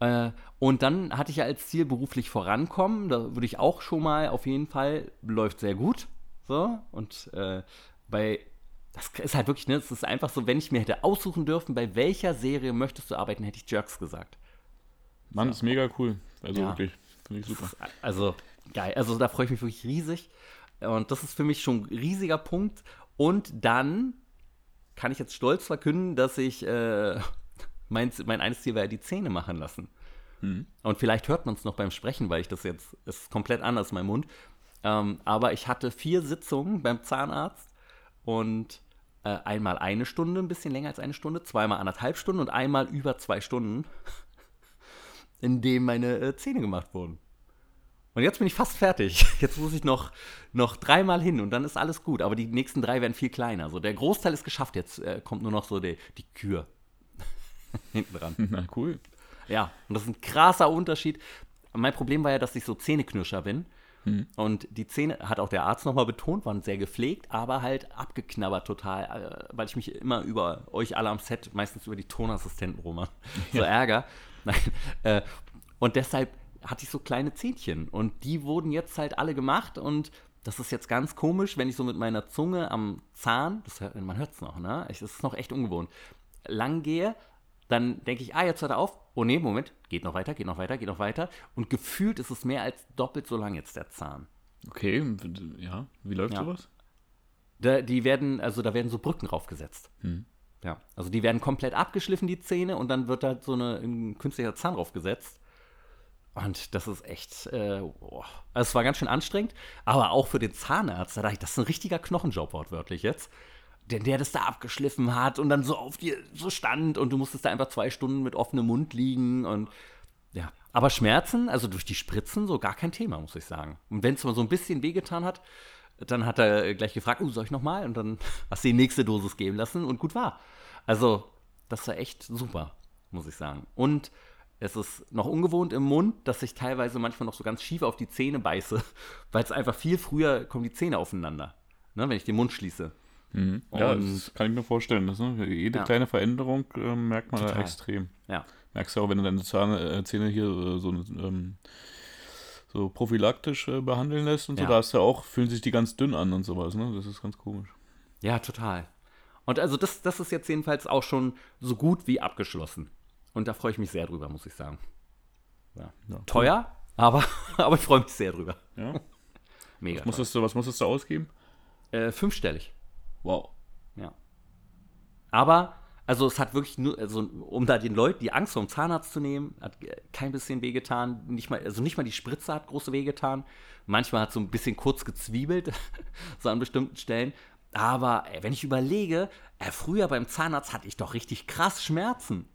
Äh, und dann hatte ich ja als Ziel beruflich vorankommen. Da würde ich auch schon mal auf jeden Fall, läuft sehr gut. So, und äh, bei das ist halt wirklich, ne, es ist einfach so, wenn ich mir hätte aussuchen dürfen, bei welcher Serie möchtest du arbeiten, hätte ich Jerks gesagt. Mann, ja. ist mega cool. Also ja. wirklich, finde ich super. also geil. Also da freue ich mich wirklich riesig. Und das ist für mich schon ein riesiger Punkt. Und dann kann ich jetzt stolz verkünden, dass ich äh, mein, mein eines Ziel war ja die Zähne machen lassen. Mhm. Und vielleicht hört man es noch beim Sprechen, weil ich das jetzt, es ist komplett anders, mein Mund. Ähm, aber ich hatte vier Sitzungen beim Zahnarzt und äh, einmal eine Stunde, ein bisschen länger als eine Stunde, zweimal anderthalb Stunden und einmal über zwei Stunden, in dem meine äh, Zähne gemacht wurden. Und jetzt bin ich fast fertig. Jetzt muss ich noch, noch dreimal hin und dann ist alles gut. Aber die nächsten drei werden viel kleiner. Also der Großteil ist geschafft. Jetzt äh, kommt nur noch so die, die Kür hinten dran. Na cool. Ja, und das ist ein krasser Unterschied. Mein Problem war ja, dass ich so Zähneknirscher bin. Mhm. Und die Zähne, hat auch der Arzt nochmal betont, waren sehr gepflegt, aber halt abgeknabbert total, äh, weil ich mich immer über euch alle am Set, meistens über die Tonassistenten rum, so ja. Ärger. Nein, äh, und deshalb hatte ich so kleine Zähnchen und die wurden jetzt halt alle gemacht und das ist jetzt ganz komisch, wenn ich so mit meiner Zunge am Zahn, das, man hört es noch, ne? Das ist noch echt ungewohnt, lang gehe, dann denke ich, ah, jetzt hört er auf. Oh nee, Moment, geht noch weiter, geht noch weiter, geht noch weiter. Und gefühlt ist es mehr als doppelt so lang jetzt der Zahn. Okay, ja, wie läuft ja. sowas? Da, die werden, also da werden so Brücken draufgesetzt. Hm. Ja, also die werden komplett abgeschliffen, die Zähne, und dann wird da so eine, ein künstlicher Zahn draufgesetzt. Und das ist echt, äh, oh. also es war ganz schön anstrengend, aber auch für den Zahnarzt, da dachte ich, das ist ein richtiger Knochenjob wortwörtlich jetzt der, der das da abgeschliffen hat und dann so auf dir so stand und du musstest da einfach zwei Stunden mit offenem Mund liegen und ja. Aber Schmerzen, also durch die Spritzen, so gar kein Thema, muss ich sagen. Und wenn es mal so ein bisschen wehgetan hat, dann hat er gleich gefragt, oh, soll ich nochmal? Und dann hast du die nächste Dosis geben lassen und gut war. Also, das war echt super, muss ich sagen. Und es ist noch ungewohnt im Mund, dass ich teilweise manchmal noch so ganz schief auf die Zähne beiße, weil es einfach viel früher kommen die Zähne aufeinander, ne, wenn ich den Mund schließe. Mhm. Ja, das kann ich mir vorstellen. Das, ne? Jede Ja. kleine Veränderung äh, merkt man da extrem. Ja, Merkst du auch, wenn du deine äh, Zähne hier äh, so, ähm, so prophylaktisch äh, behandeln lässt und Ja. so, da hast du auch, fühlen sich die ganz dünn an und sowas, ne? Das ist ganz komisch. ja, total. Und also das, das ist jetzt jedenfalls auch schon so gut wie abgeschlossen. Und da freue ich mich sehr drüber, muss ich sagen. Ja. Ja. Teuer, aber, aber ich freue mich sehr drüber. Ja. Mega. Was musstest du, was musstest du ausgeben? Äh, fünfstellig. Wow. Ja. Aber, also es hat wirklich nur, also um da den Leuten die Angst vom Zahnarzt zu nehmen, hat kein bisschen wehgetan. Nicht mal, also nicht mal die Spritze hat große wehgetan. Manchmal hat so ein bisschen kurz gezwiebelt, so an bestimmten Stellen. Aber ey, wenn ich überlege, äh, früher beim Zahnarzt hatte ich doch richtig krass Schmerzen.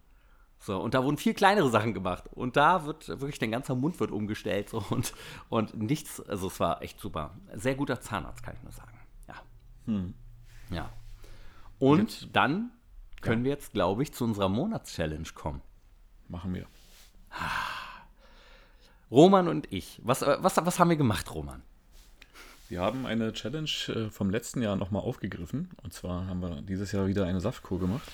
So, und da wurden viel kleinere Sachen gemacht. Und da wird wirklich dein ganzer Mund wird umgestellt. So, und, und nichts, also es war echt super. Sehr guter Zahnarzt, kann ich nur sagen. Ja. Ja. Und dann können wir jetzt, glaube ich, zu unserer Monatschallenge kommen. Machen wir. Roman und ich. Was, äh, was, was haben wir gemacht, Roman? Wir haben eine Challenge äh, vom letzten Jahr nochmal aufgegriffen. Und zwar haben wir dieses Jahr wieder eine Saftkur gemacht.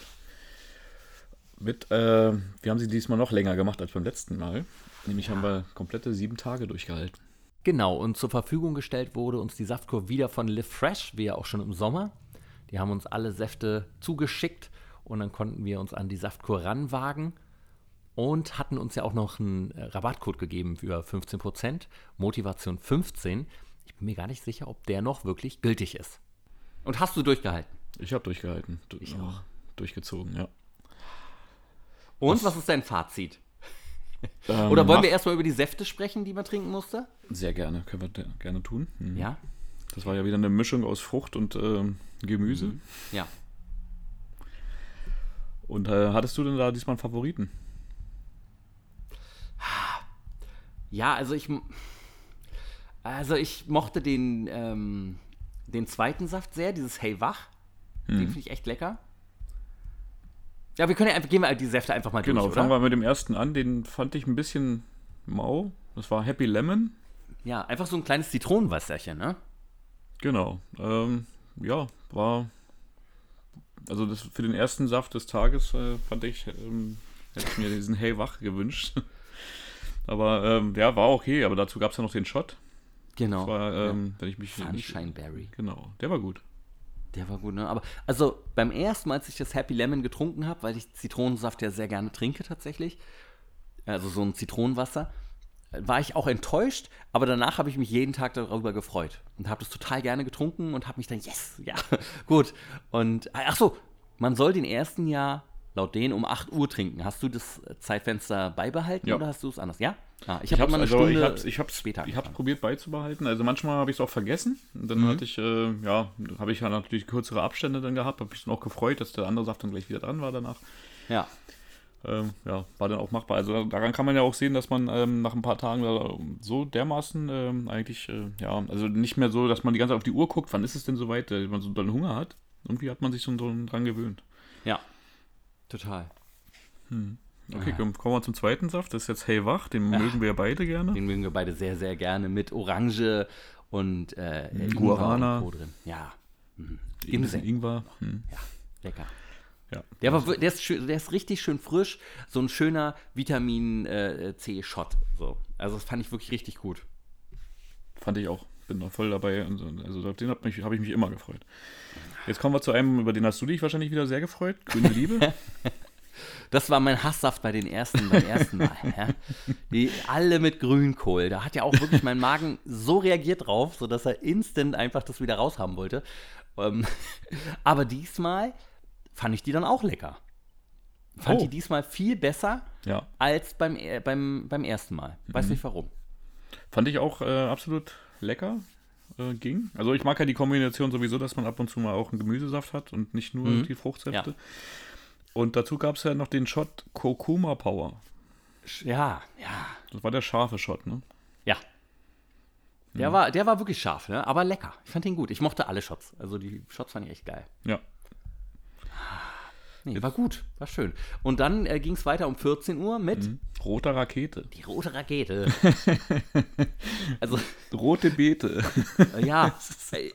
Mit, äh, wir haben sie diesmal noch länger gemacht als beim letzten Mal. Nämlich haben wir komplette sieben Tage durchgehalten. Genau, und zur Verfügung gestellt wurde uns die Saftkur wieder von Live Fresh, wie ja auch schon im Sommer. Die haben uns alle Säfte zugeschickt und dann konnten wir uns an die Saftkur ranwagen und hatten uns ja auch noch einen äh, Rabattcode gegeben für 15%, Motivation 15. Ich bin mir gar nicht sicher, ob der noch wirklich gültig ist. Und hast du durchgehalten? Ich habe durchgehalten. Du, Ich auch. Durchgezogen, ja. Und was, ist dein Fazit? Ähm, Oder wollen wir erstmal über die Säfte sprechen, die man trinken musste? Sehr gerne, können wir gerne tun. Mhm. Ja? Das war ja wieder eine Mischung aus Frucht und ähm, Gemüse. Ja. Und äh, hattest du denn da diesmal einen Favoriten? Ja, also ich. Also ich mochte den, ähm, den zweiten Saft sehr, dieses Hey Wach. Den finde ich echt lecker. Ja, wir können ja einfach, gehen wir die Säfte einfach mal Genau, durch, fangen oder? wir mit dem ersten an. Den fand ich ein bisschen mau. Das war Happy Lemon. Ja, einfach so ein kleines Zitronenwasserchen, ne? Genau. Ähm, ja, war. Also das für den ersten Saft des Tages äh, fand ich, ähm, hätte ich mir diesen Hey Wach gewünscht. aber ähm, ja, war okay, aber dazu gab es ja noch den Shot. Genau. Das war, ähm, wenn ich mich. Sunshine Berry. Genau, der war gut. Der war gut, ne? Aber also beim ersten Mal, als ich das Happy Lemon getrunken habe, weil ich Zitronensaft ja sehr gerne trinke tatsächlich, also so ein Zitronenwasser, war ich auch enttäuscht, aber danach habe ich mich jeden Tag darüber gefreut und habe das total gerne getrunken und habe mich dann, yes, ja, gut. Und, ach so, man soll den ersten ja laut denen um 8 Uhr trinken. Hast du das Zeitfenster beibehalten Ja. oder hast du es anders? Ja? Ah, ich habe eine also, Stunde ich hab's, ich hab's, später ich hab's angefangen. probiert beizubehalten. Also manchmal habe ich es auch vergessen. Und Mhm. dann hatte ich, äh, ja, habe ich ja natürlich kürzere Abstände dann gehabt. Habe mich dann auch gefreut, dass der andere Saft dann gleich wieder dran war danach. Ja, Ähm, ja, war dann auch machbar. Also daran kann man ja auch sehen, dass man ähm, nach ein paar Tagen da so dermaßen ähm, eigentlich, äh, ja, also nicht mehr so, dass man die ganze Zeit auf die Uhr guckt, wann ist es denn soweit, äh, man so doll Hunger hat. Irgendwie hat man sich so dran gewöhnt. ja, total. Okay, komm, kommen wir zum zweiten Saft. Das ist jetzt Hellwach, den mögen wir ja beide gerne. Den mögen wir beide sehr, sehr gerne mit Orange und äh, Ingwer Guarana. Ja, mhm. Ein bisschen Ginseng. Ingwer. Hm. lecker. Ja. Der, war, der, ist schön, der ist richtig schön frisch. So ein schöner Vitamin äh, C-Shot. So. Also das fand ich wirklich richtig gut. Fand ich auch. Bin da voll dabei. Also also auf den habe mich, hab ich mich immer gefreut. Jetzt kommen wir zu einem, über den hast du dich wahrscheinlich wieder sehr gefreut. Grüne Liebe. Das war mein Hasssaft bei den ersten, beim ersten Mal. Ja. Die alle mit Grünkohl. Da hat ja auch wirklich mein Magen so reagiert drauf, sodass er instant einfach das wieder raushaben wollte. Ähm, aber diesmal fand ich die dann auch lecker. Fand Oh. die diesmal viel besser ja, als beim, äh, beim, beim ersten Mal. Weiß Mhm. nicht warum. fand ich auch äh, absolut lecker. Äh, ging. Also ich mag ja die Kombination sowieso, dass man ab und zu mal auch einen Gemüsesaft hat und nicht nur Mhm. die Fruchtsäfte. Ja. Und dazu gab es ja noch den Shot Kurkuma Power. Ja, ja, Das war der scharfe Shot, ne? ja. Der, war, der war wirklich scharf, ne? aber lecker. Ich fand den gut. Ich mochte alle Shots. Also die Shots fand ich echt geil. Ja. Nee, war gut, war schön. Und dann äh, ging es weiter um 14 Uhr mit Mhm. Roter Rakete. die rote Rakete. also, Rote Beete. äh, ja, äh,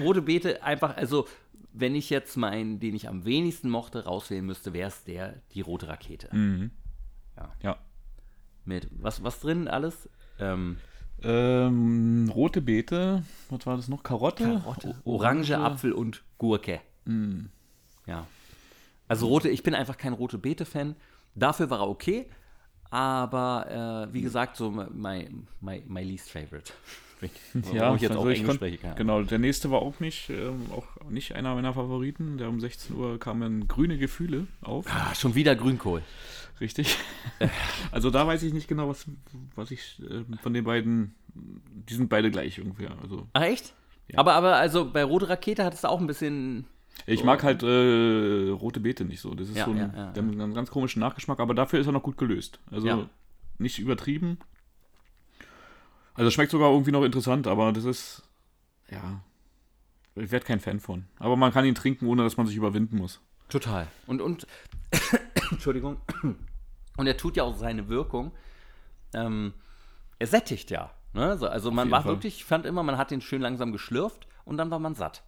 rote Beete einfach, also, wenn ich jetzt meinen, den ich am wenigsten mochte, rauswählen müsste, wäre es der, die rote Rakete. ja. Mit, was, was drin alles? Ähm, Ähm, rote Beete. Was war das noch? Karotte? Karotte, Orange, Apfel und Gurke. Ja. Also rote, ich bin einfach kein rote Beete-Fan. Dafür war er okay, aber äh, wie gesagt, so my, my, my least favorite. Warum ich jetzt also auch ich Englisch konnt- spreche, keine Ahnung. Genau, der nächste war auch nicht, ähm, auch nicht einer meiner Favoriten. Der um 16 Uhr kamen grüne Gefühle auf. Ah, schon wieder Grünkohl. Richtig. also da weiß ich nicht genau, was, was ich äh, von den beiden. Die sind beide gleich ungefähr. Also Ach echt? Aber, aber also bei Rote Rakete hat es auch ein bisschen. Ich mag halt äh, rote Beete nicht so. Das ist Ja, so ein, ja, ja, einen ganz komischen Nachgeschmack, aber dafür ist er noch gut gelöst. Also nicht übertrieben. Also schmeckt sogar irgendwie noch interessant, aber das ist ja. Ich werde kein Fan von. Aber man kann ihn trinken, ohne dass man sich überwinden muss. Total. Und, und Entschuldigung. Und er tut ja auch seine Wirkung. Ähm, er sättigt ja. Ne? Also, man war Fall. wirklich, ich fand immer, man hat den schön langsam geschlürft und dann war man satt.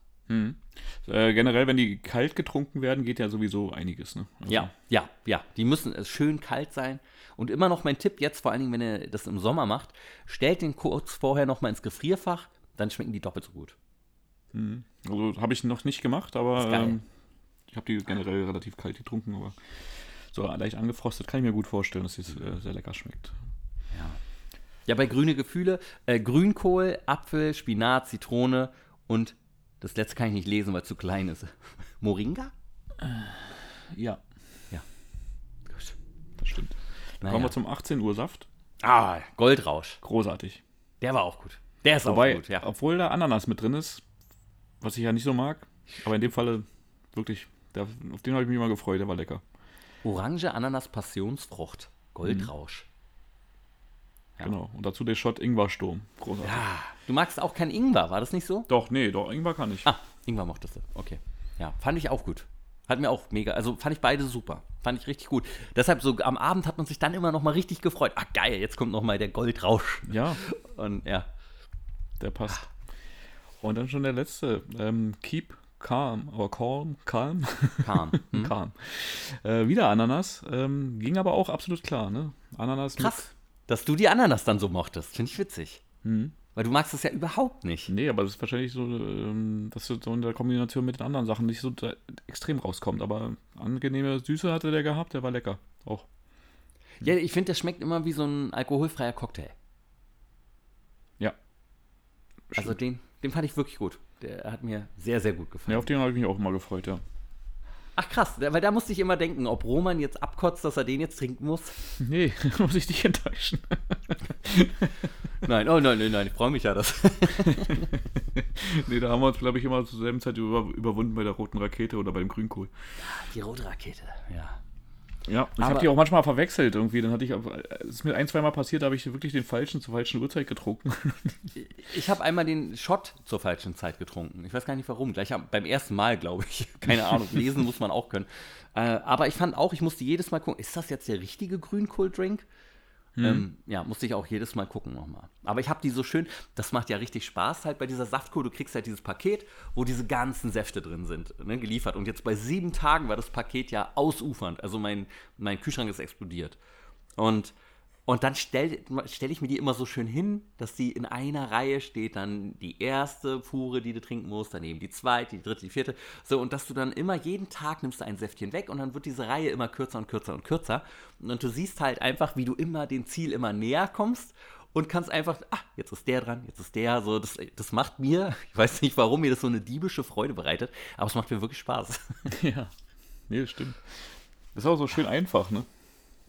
Äh, generell, wenn die kalt getrunken werden, geht ja sowieso einiges. Ne? Also, Ja, ja, ja. Die müssen es schön kalt sein. Und immer noch mein Tipp jetzt, vor allen Dingen, wenn ihr das im Sommer macht, stellt den kurz vorher noch mal ins Gefrierfach, dann schmecken die doppelt so gut. Also habe ich noch nicht gemacht, aber ähm, ich habe die generell relativ kalt getrunken, aber so leicht angefrostet kann ich mir gut vorstellen, dass es äh, sehr lecker schmeckt. Ja, bei grüne Gefühle, äh, Grünkohl, Apfel, Spinat, Zitrone und das letzte kann ich nicht lesen, weil es zu klein ist. Moringa? Ja, Gut. das stimmt. Naja. Kommen wir zum 18 Uhr Saft. Ah, Goldrausch. Großartig. Der war auch gut. Der ist Wobei, auch gut, ja. obwohl da Ananas mit drin ist, was ich ja nicht so mag, aber in dem Falle wirklich, der, auf den habe ich mich mal gefreut, der war lecker. Orange, Ananas, Passionsfrucht. Goldrausch. Ja. Genau. Und dazu der Shot Ingwer-Sturm. Großartig. Ja. Du magst auch kein Ingwer, war das nicht so? Doch, nee, doch, Ingwer kann ich. Ah, Ingwer mochtest du. Okay. Ja, fand ich auch gut. Hat mir auch mega, also fand ich beide super. Fand ich richtig gut. Deshalb so am Abend hat man sich dann immer noch mal richtig gefreut. Ah, geil, jetzt kommt noch mal der Goldrausch. Ja, Und ja, der passt. Und dann schon der letzte. Ähm, keep calm, aber calm, calm, kam. Hm? calm. Äh, wieder Ananas. Ähm, ging aber auch absolut klar, ne? Ananas Krass, dass du die Ananas dann so mochtest. Finde ich witzig. Weil du magst es ja überhaupt nicht. Nee, aber das ist wahrscheinlich so, ähm, dass so in der Kombination mit den anderen Sachen nicht so extrem rauskommt. Aber angenehme Süße hatte der gehabt, der war lecker. Auch. Ja, ich finde, das schmeckt immer wie so ein alkoholfreier Cocktail. Ja. Also den, den fand ich wirklich gut. Der hat mir sehr, sehr gut gefallen. Ja, auf den habe ich mich auch mal gefreut, ja. Ach krass, weil da musste ich immer denken, ob Roman jetzt abkotzt, dass er den jetzt trinken muss. Nee, muss ich dich enttäuschen. Nein, oh nein, nein, nein, ich freue mich ja, dass. nee, da haben wir uns, glaube ich, immer zur selben Zeit über, überwunden bei der roten Rakete oder beim Grünkohl. Die rote Rakete, ja. Ja, ich habe die auch manchmal verwechselt irgendwie. Dann hatte ich, es ist mir ein, zwei Mal passiert, da habe ich wirklich den falschen zur falschen Uhrzeit getrunken. Ich habe einmal den Shot zur falschen Zeit getrunken. Ich weiß gar nicht warum. Gleich am, beim ersten Mal, glaube ich. Keine Ahnung. Lesen muss man auch können. Äh, aber ich fand auch, ich musste jedes Mal gucken, ist das jetzt der richtige Grünkohl-Drink? Ähm, ja, musste ich auch jedes Mal gucken nochmal. Aber ich habe die so schön, das macht ja richtig Spaß halt bei dieser Saftkur. Du kriegst halt dieses Paket, wo diese ganzen Säfte drin sind, ne, geliefert. Und jetzt bei sieben Tagen war das Paket ja ausufernd. Also mein, mein Kühlschrank ist explodiert. Und, und dann stelle stell ich mir die immer so schön hin, dass die in einer Reihe steht, dann die erste Fuhre, die du trinken musst, daneben die zweite, die dritte, die vierte. So, und dass du dann immer jeden Tag nimmst du ein Säftchen weg und dann wird diese Reihe immer kürzer und kürzer und kürzer. Und du siehst halt einfach, wie du immer dem Ziel immer näher kommst und kannst einfach, ah, jetzt ist der dran, jetzt ist der. So, das, das macht mir, ich weiß nicht, warum mir das so eine diebische Freude bereitet, aber es macht mir wirklich Spaß. ja. Nee, stimmt. Das ist auch so schön einfach, ne?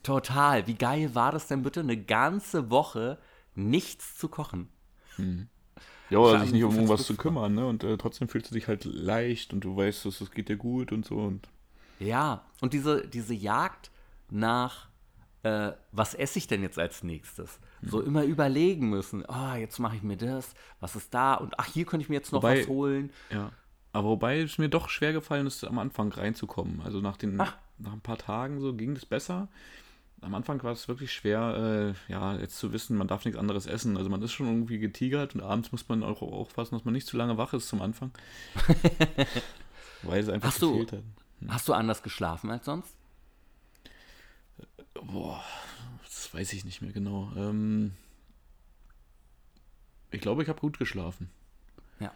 Total. Wie geil war das denn bitte, eine ganze Woche nichts zu kochen? Ja, oder sich nicht um irgendwas zu kümmern, ne? Und äh, trotzdem fühlst du dich halt leicht und du weißt, dass es geht dir gut und so. Und Ja, und diese, diese Jagd nach äh, was esse ich denn jetzt als nächstes? So immer überlegen müssen, ah, jetzt mache ich mir das, was ist da und ach, hier könnte ich mir jetzt noch Wobei- was holen. Ja. Aber wobei es mir doch schwer gefallen ist, am Anfang reinzukommen. Also nach den Ach. nach ein paar Tagen so ging es besser. Am Anfang war es wirklich schwer, äh, ja, jetzt zu wissen, man darf nichts anderes essen. Also man ist schon irgendwie getigert und abends muss man auch aufpassen, dass man nicht zu lange wach ist zum Anfang. Weil es einfach Hast du- gefehlt hat. Hast du anders geschlafen als sonst? Boah, das weiß ich nicht mehr genau. Ähm, ich glaube, ich habe gut geschlafen. Ja.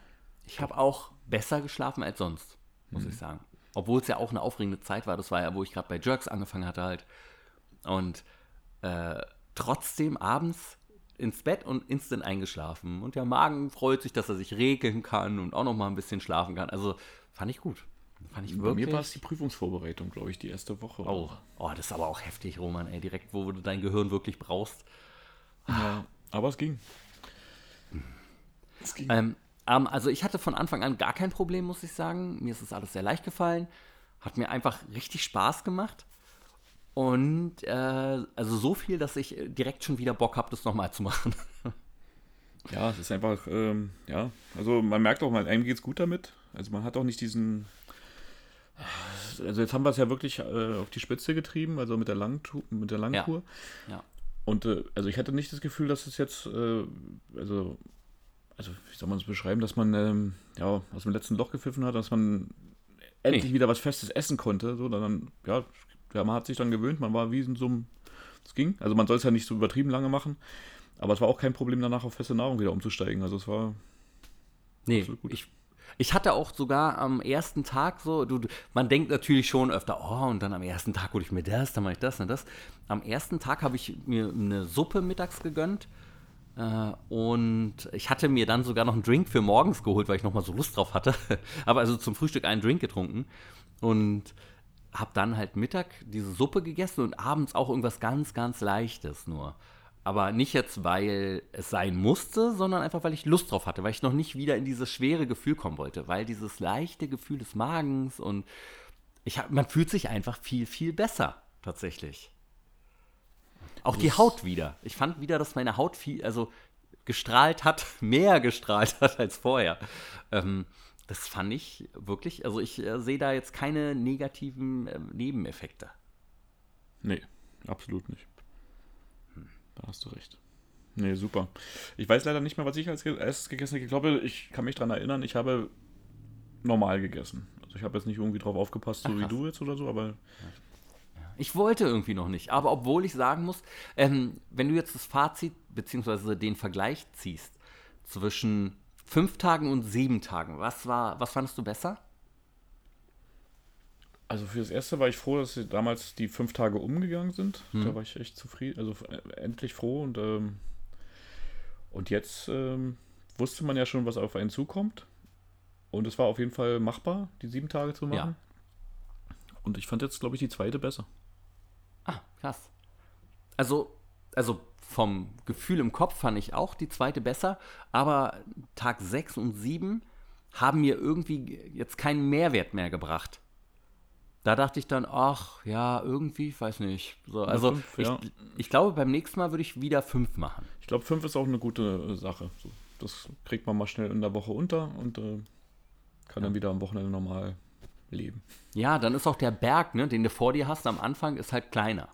Ich habe auch besser geschlafen als sonst, muss Mhm. ich sagen. Obwohl es ja auch eine aufregende Zeit war. Das war ja, wo ich gerade bei Jerks angefangen hatte halt. Und äh, trotzdem abends ins Bett und instant eingeschlafen. Und der Magen freut sich, dass er sich regeln kann und auch noch mal ein bisschen schlafen kann. Also fand ich gut. Fand ich Bei wirklich. mir war es die Prüfungsvorbereitung, glaube ich, die erste Woche. Oh, oh, das ist aber auch heftig, Roman, ey. Direkt, wo du dein Gehirn wirklich brauchst. Ja, aber es ging. Es ging. Ähm, ähm, also ich hatte von Anfang an gar kein Problem, muss ich sagen. Mir ist das alles sehr leicht gefallen. Hat mir einfach richtig Spaß gemacht. Und äh, also so viel, dass ich direkt schon wieder Bock habe, das nochmal zu machen. Ja, es ist einfach, ähm, ja, also man merkt auch, man, einem geht es gut damit. Also man hat auch nicht diesen, also jetzt haben wir es ja wirklich äh, auf die Spitze getrieben, also mit der Langtour, mit der Langtour. ja. Und äh, also ich hatte nicht das Gefühl, dass es jetzt, äh, also, also wie soll man es beschreiben, dass man ähm, ja aus dem letzten Loch gepfiffen hat, dass man endlich Nee. wieder was Festes essen konnte. So, dann, ja, ja, man hat sich dann gewöhnt, man war wie in so einem, es ging. Also man soll es ja nicht so übertrieben lange machen. Aber es war auch kein Problem, danach auf feste Nahrung wieder umzusteigen. Also es war, Nee, Absolut gut. ich, ich hatte auch sogar am ersten Tag so, du, man denkt natürlich schon öfter, oh, und dann am ersten Tag hole ich mir das, dann mache ich das und das. Am ersten Tag habe ich mir eine Suppe mittags gegönnt. Äh, und ich hatte mir dann sogar noch einen Drink für morgens geholt, weil ich nochmal so Lust drauf hatte. Aber also zum Frühstück einen Drink getrunken. Und habe dann halt Mittag diese Suppe gegessen und abends auch irgendwas ganz, ganz Leichtes nur. Aber nicht jetzt, weil es sein musste, sondern einfach, weil ich Lust drauf hatte, weil ich noch nicht wieder in dieses schwere Gefühl kommen wollte, weil dieses leichte Gefühl des Magens und ich hab, man fühlt sich einfach viel, viel besser, tatsächlich. Auch die Haut wieder. Ich fand wieder, dass meine Haut viel, also gestrahlt hat, mehr gestrahlt hat als vorher. Ähm, das fand ich wirklich, also ich äh, sehe da jetzt keine negativen äh, Nebeneffekte. nee, absolut nicht. Da hast du recht. Nee, super. Ich weiß leider nicht mehr, was ich als erstes gegessen habe. Ich glaube, ich kann mich daran erinnern, ich habe normal gegessen. Also ich habe jetzt nicht irgendwie drauf aufgepasst, so Ach, wie du jetzt oder so, aber Ich wollte irgendwie noch nicht, aber obwohl ich sagen muss, ähm, wenn du jetzt das Fazit bzw. den Vergleich ziehst zwischen fünf Tagen und sieben Tagen, was war, was fandest du besser? Also für das erste war ich froh, dass sie damals die fünf Tage umgegangen sind. Mhm. Da war ich echt zufrieden, also äh, endlich froh und ähm, und jetzt ähm, wusste man ja schon, was auf einen zukommt. Und es war auf jeden Fall machbar, die sieben Tage zu machen. Und ich fand jetzt, glaube ich, die zweite besser. Ah, krass. Also, also vom Gefühl im Kopf fand ich auch die zweite besser, aber Tag 6 und 7 haben mir irgendwie jetzt keinen Mehrwert mehr gebracht. Da dachte ich dann, ach ja, irgendwie, ich weiß nicht. So, also fünf, ich, ja. ich glaube, beim nächsten Mal würde ich wieder fünf machen. Ich glaube, fünf ist auch eine gute äh, Sache. Das kriegt man mal schnell in der Woche unter und äh, kann dann wieder am Wochenende normal leben. Ja, dann ist auch der Berg, ne, den du vor dir hast am Anfang, ist halt kleiner.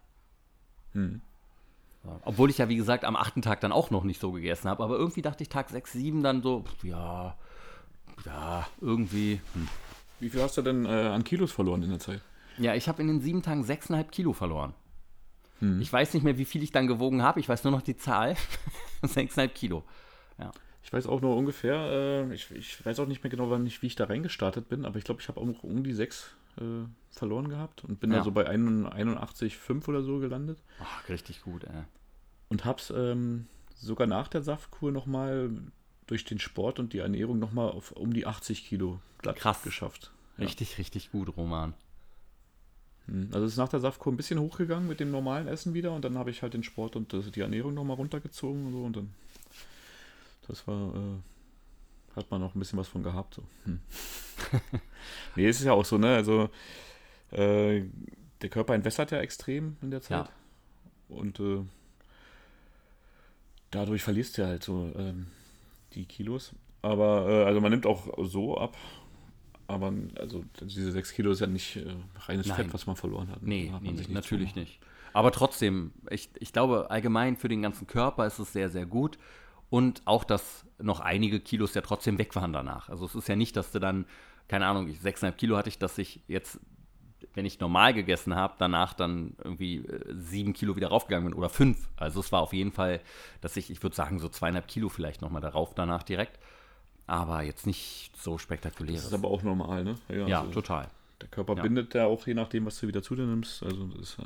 Hm. Ja, Obwohl ich ja, wie gesagt, am achten Tag dann auch noch nicht so gegessen habe. Aber irgendwie dachte ich Tag 6, 7 dann so, ja, ja, irgendwie. Hm. Wie viel hast du denn äh, an Kilos verloren in der Zeit? Ja, ich habe in den sieben Tagen 6,5 Kilo verloren. Hm. Ich weiß nicht mehr, wie viel ich dann gewogen habe. Ich weiß nur noch die Zahl. 6,5 Kilo. Ich weiß auch nur ungefähr, äh, ich, ich weiß auch nicht mehr genau, wann ich, wie ich da reingestartet bin, aber ich glaube, ich habe auch um die sechs äh, verloren gehabt und bin Ja. da so bei 81,5 oder so gelandet Ach, richtig gut, ey. und habe es ähm, sogar nach der Saftkur nochmal durch den Sport und die Ernährung nochmal auf um die 80 Kilo glatt Krass. geschafft. Ja. Richtig, richtig gut, Roman. Hm, Also es ist nach der Saftkur ein bisschen hochgegangen mit dem normalen Essen wieder und dann habe ich halt den Sport und die Ernährung nochmal runtergezogen und so und dann das war, äh, hat man noch ein bisschen was von gehabt. So. Hm. nee, es ist ja auch so, ne? Also äh, der Körper entwässert ja extrem in der Zeit. Ja. und äh, dadurch verlierst du halt so ähm, die Kilos. Aber äh, also man nimmt auch so ab. Aber also diese 6 Kilo ist ja nicht äh, reines Nein. Fett, was man verloren hat. Nee, hat nee, man nee sich nichts natürlich nicht. Aber trotzdem, ich, ich glaube, allgemein für den ganzen Körper ist es sehr, sehr gut. Und auch, dass noch einige Kilos ja trotzdem weg waren danach. Also es ist ja nicht, dass du dann, keine Ahnung, ich- 6,5 Kilo hatte ich, dass ich jetzt, wenn ich normal gegessen habe, danach dann irgendwie äh, 7 Kilo wieder raufgegangen bin oder 5. Also es war auf jeden Fall, dass ich, ich würde sagen, so zweieinhalb Kilo vielleicht nochmal darauf danach direkt. Aber jetzt nicht so spektakulär. Das ist aber auch normal, ne? ja, also total. Der Körper Ja. bindet ja auch je nachdem, was du wieder zu dir nimmst. Also das ist ja.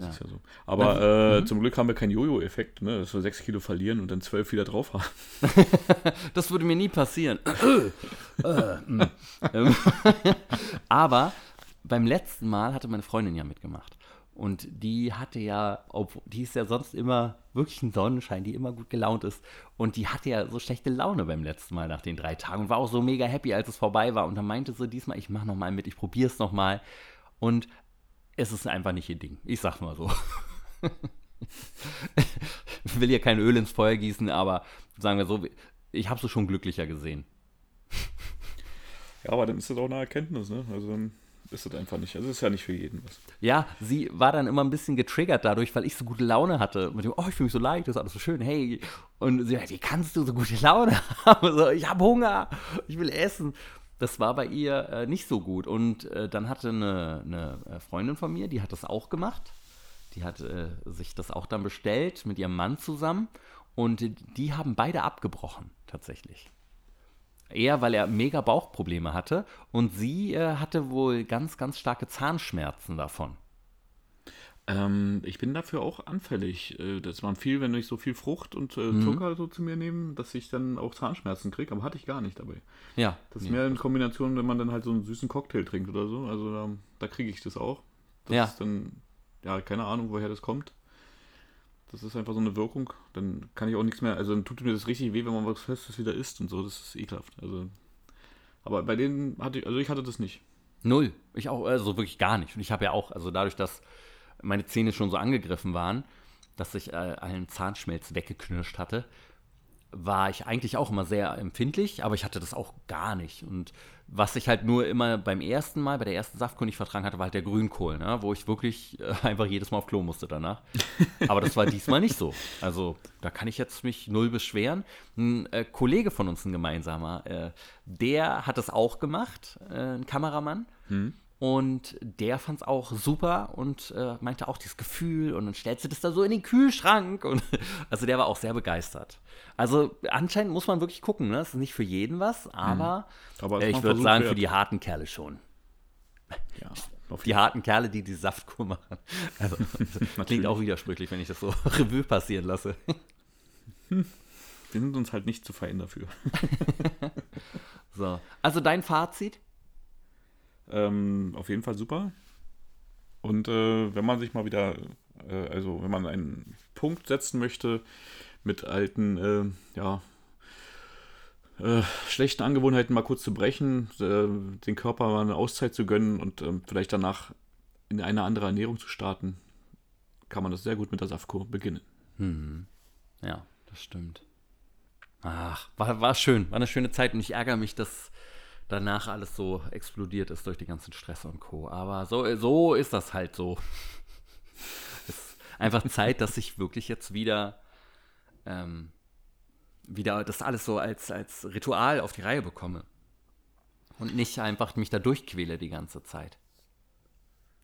Das Ja. ist ja so. Aber äh, zum Glück haben wir keinen Jojo-Effekt, ne? Dass wir 6 Kilo verlieren und dann 12 wieder drauf haben. Das würde mir nie passieren. Äh, mm. Ähm, Aber beim letzten Mal hatte meine Freundin ja mitgemacht. Und die hatte ja, obwohl, die ist ja sonst immer wirklich ein Sonnenschein, die immer gut gelaunt ist. Und die hatte ja so schlechte Laune beim letzten Mal nach den drei Tagen und war auch so mega happy, als es vorbei war. Und dann meinte sie diesmal, ich mach noch mal mit, ich probier's noch mal. Und es ist einfach nicht ihr Ding. Ich sag's mal so. ich will hier kein Öl ins Feuer gießen, aber sagen wir so, ich habe sie schon glücklicher gesehen. Ja, aber dann ist das auch eine Erkenntnis, ne? Also dann ist das einfach nicht. Also es ist ja nicht für jeden was. Ja, sie war dann immer ein bisschen getriggert dadurch, weil ich so gute Laune hatte. Mit dem, oh, ich fühle mich so leicht, das ist alles so schön, hey. Und sie wie kannst du so gute Laune haben? So, ich habe Hunger, ich will essen. Das war bei ihr äh, nicht so gut. Und äh, dann hatte eine, eine äh, Freundin von mir, die hat das auch gemacht. Die hat äh, sich das auch dann bestellt mit ihrem Mann zusammen. Und die haben beide abgebrochen, tatsächlich. Er, weil er mega Bauchprobleme hatte. Und sie äh, hatte wohl ganz, ganz starke Zahnschmerzen davon. Ähm, ich bin dafür auch anfällig. Äh, Das war viel, wenn ich so viel Frucht und äh, Mhm. Zucker so zu mir nehme, dass ich dann auch Zahnschmerzen kriege, aber hatte ich gar nicht dabei. Ja. Das ist nee. mehr in Kombination, wenn man dann halt so einen süßen Cocktail trinkt oder so. Also da, da kriege ich das auch. Das Ja. ist dann, ja, keine Ahnung, woher das kommt. Das ist einfach so eine Wirkung. Dann kann ich auch nichts mehr, also dann tut mir das richtig weh, wenn man was Festes wieder isst und so. Das ist ekelhaft. Also, aber bei denen hatte ich, also ich hatte das nicht. Null. Ich auch, also wirklich gar nicht. Und ich habe ja auch, also dadurch, dass meine Zähne schon so angegriffen waren, dass ich äh, allen Zahnschmelz weggeknirscht hatte, war ich eigentlich auch immer sehr empfindlich, aber ich hatte das auch gar nicht. Und was ich halt nur immer beim ersten Mal, bei der ersten Saftkur nicht vertragen hatte, war halt der Grünkohl, ne? wo ich wirklich äh, einfach jedes Mal auf Klo musste danach. Aber das war diesmal nicht so. Also da kann ich jetzt mich null beschweren. Ein äh, Kollege von uns, ein gemeinsamer, äh, der hat das auch gemacht, äh, ein Kameramann. Und der fand es auch super und äh, meinte auch dieses Gefühl und dann stellst du das da so in den Kühlschrank. Und, also der war auch sehr begeistert. Also anscheinend muss man wirklich gucken, ne? Das ist nicht für jeden was, aber, Aber es äh, ich würde sagen, wert. für die harten Kerle schon. Ja, Die harten Kerle, die die Saftkur machen. Also, das klingt auch widersprüchlich, wenn ich das so Revue passieren lasse. Wir sind uns halt nicht zu fein dafür. So. Also dein Fazit? Ähm, auf jeden Fall super. Und äh, wenn man sich mal wieder, äh, also wenn man einen Punkt setzen möchte mit alten, äh, ja, äh, schlechten Angewohnheiten mal kurz zu brechen, äh, den Körper mal eine Auszeit zu gönnen und ähm, vielleicht danach in eine andere Ernährung zu starten, kann man das sehr gut mit der Saftkur beginnen. Ja, das stimmt. Ach, war, war schön, war eine schöne Zeit und ich ärgere mich, dass danach alles so explodiert ist durch den ganzen Stress und Co. Aber so, so ist das halt so. Es ist einfach Zeit, dass ich wirklich jetzt wieder, ähm, wieder das alles so als, als Ritual auf die Reihe bekomme. Und nicht einfach mich da durchquäle die ganze Zeit.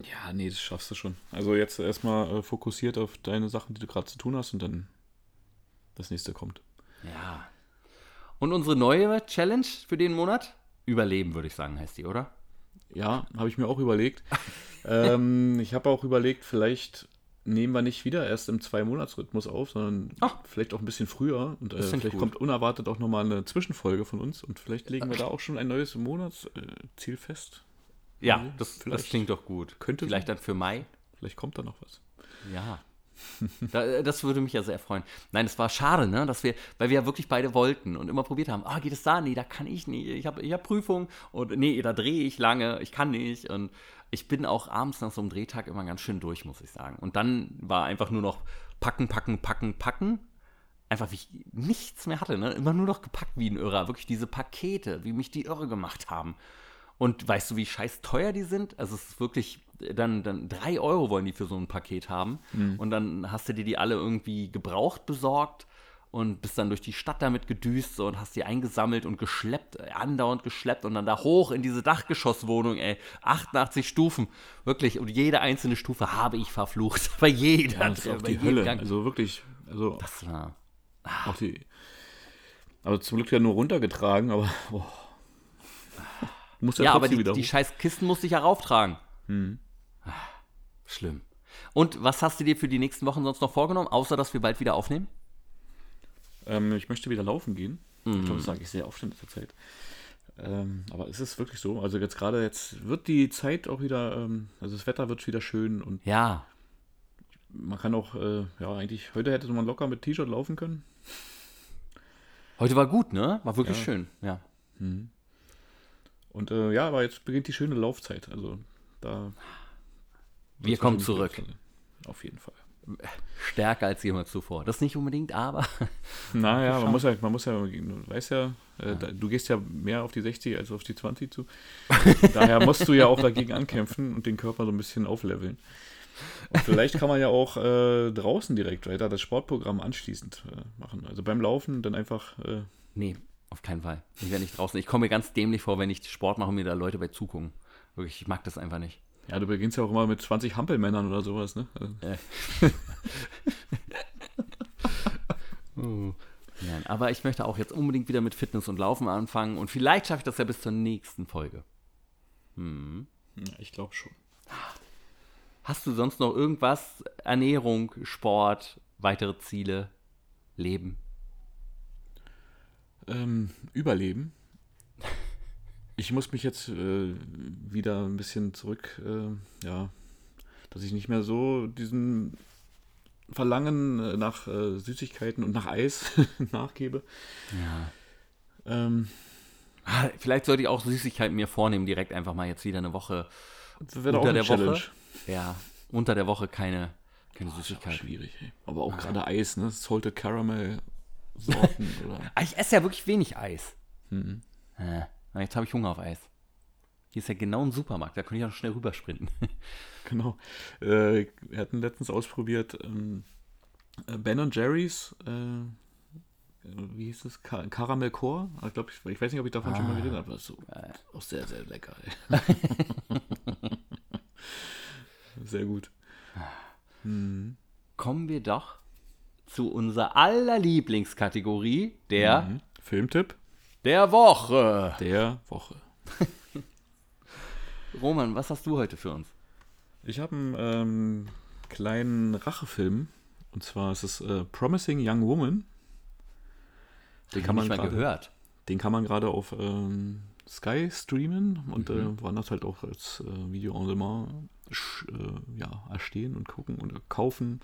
Ja, nee, das schaffst du schon. Also jetzt erstmal äh, fokussiert auf deine Sachen, die du gerade zu tun hast und dann das nächste kommt. Ja. Und unsere neue Challenge für den Monat? Überleben, würde ich sagen, heißt die, oder? Ja, habe ich mir auch überlegt. ähm, ich habe auch überlegt, vielleicht nehmen wir nicht wieder erst im Zwei-Monats-Rhythmus auf, sondern Ach. vielleicht auch ein bisschen früher. Und äh, vielleicht gut. kommt unerwartet auch nochmal eine Zwischenfolge von uns und vielleicht legen wir da auch schon ein neues Monatsziel fest. Ja, Ja, das, das klingt doch gut. könnte Vielleicht dann für Mai. Vielleicht kommt da noch was. Ja. da, das würde mich ja sehr freuen. Nein, es war schade, ne, dass wir, weil wir ja wirklich beide wollten und immer probiert haben, ah, geht es da? Nee, da kann ich nicht. Ich habe ich hab Prüfung und nee, da drehe ich lange, ich kann nicht. Und ich bin auch abends nach so einem Drehtag immer ganz schön durch, muss ich sagen. Und dann war einfach nur noch packen, packen, packen, packen. Einfach wie ich nichts mehr hatte, ne? Immer nur noch gepackt wie ein Irrer. Wirklich diese Pakete, wie mich die irre gemacht haben. Und weißt du, wie scheiß teuer die sind? Also es ist wirklich, dann, dann drei Euro wollen die für so ein Paket haben. Mhm. Und dann hast du dir die alle irgendwie gebraucht besorgt und bist dann durch die Stadt damit gedüst so, und hast die eingesammelt und geschleppt, äh, andauernd geschleppt und dann da hoch in diese Dachgeschosswohnung, ey. 88 Stufen, wirklich. Und jede einzelne Stufe habe ich verflucht. Bei jeder. Ja, das ist auch die Hölle. Gang. Also wirklich, also Das war. auch die. Also zum Glück ja nur runtergetragen, aber boah. Muss ja, Ja, aber die, wieder die scheiß Kisten musste ich ja rauftragen. Ah, Schlimm. Und was hast du dir für die nächsten Wochen sonst noch vorgenommen, außer dass wir bald wieder aufnehmen? Ähm, ich möchte wieder laufen gehen. Ich Mhm. glaube, das sage ich sehr oft in letzter Zeit. Ähm, aber es ist wirklich so. Also jetzt gerade jetzt wird die Zeit auch wieder, ähm, also das Wetter wird wieder schön und Ja. man kann auch, äh, ja eigentlich, heute hätte man locker mit T-Shirt laufen können. Heute war gut, ne? War wirklich Ja. schön. Ja. Und äh, ja, aber jetzt beginnt die schöne Laufzeit. Also da. Wir kommen zurück. Auf jeden Fall. Stärker als jemals zuvor. Das nicht unbedingt, aber. Naja, man muss ja, man muss ja, du weißt ja, äh, da, du gehst ja mehr auf die 60 als auf die 20 zu. Daher musst du ja auch dagegen ankämpfen und den Körper so ein bisschen aufleveln. Und vielleicht kann man ja auch äh, draußen direkt weiter das Sportprogramm anschließend äh, machen. Also beim Laufen dann einfach, äh, Nee, auf keinen Fall. Ich werde nicht draußen. Ich komme mir ganz dämlich vor, wenn ich Sport mache und mir da Leute bei zugucken. Wirklich, ich mag das einfach nicht. Ja, du beginnst ja auch immer mit 20 Hampelmännern oder sowas, ne? Also, Nein, aber ich möchte auch jetzt unbedingt wieder mit Fitness und Laufen anfangen und vielleicht schaffe ich das ja bis zur nächsten Folge. ja, ich glaube schon. Hast du sonst noch irgendwas? Ernährung, Sport, weitere Ziele, Leben? Ähm, Überleben. Ich muss mich jetzt äh, wieder ein bisschen zurück, äh, ja, dass ich nicht mehr so diesen Verlangen äh, nach äh, Süßigkeiten und nach Eis nachgebe. Ja. Ähm, Ah, Vielleicht sollte ich auch Süßigkeiten mir vornehmen, direkt einfach mal jetzt wieder eine Woche. Unter eine der Challenge. Woche? Ja, unter der Woche keine, keine Das ist auch Süßigkeiten. schwierig. Ey. Aber auch gerade Eis, ne? Salted Caramel Sorten oder. Ah, Ich esse ja wirklich wenig Eis. Mhm. Äh, na, jetzt habe ich Hunger auf Eis. Hier ist ja genau ein Supermarkt, da könnte ich auch schnell rübersprinten. Genau. Äh, wir hatten letztens ausprobiert ähm, äh, Ben Jerry's, äh, wie hieß es? Ka Caramel Core. Ich, glaub, ich, ich weiß nicht, ob ich davon schon mal geredet habe. aber so, auch sehr, sehr lecker. Sehr gut. Kommen wir doch zu unserer aller Lieblingskategorie, der, Mhm. Filmtipp der Woche. der Woche. Roman, was hast du heute für uns? Ich habe einen ähm, kleinen Rachefilm. Und zwar ist es äh, Promising Young Woman. Den kann man gerade gehört. Den kann man gerade auf ähm, Sky streamen und äh, woanders halt auch als äh, Video on demand äh, ja, erstehen und gucken und kaufen.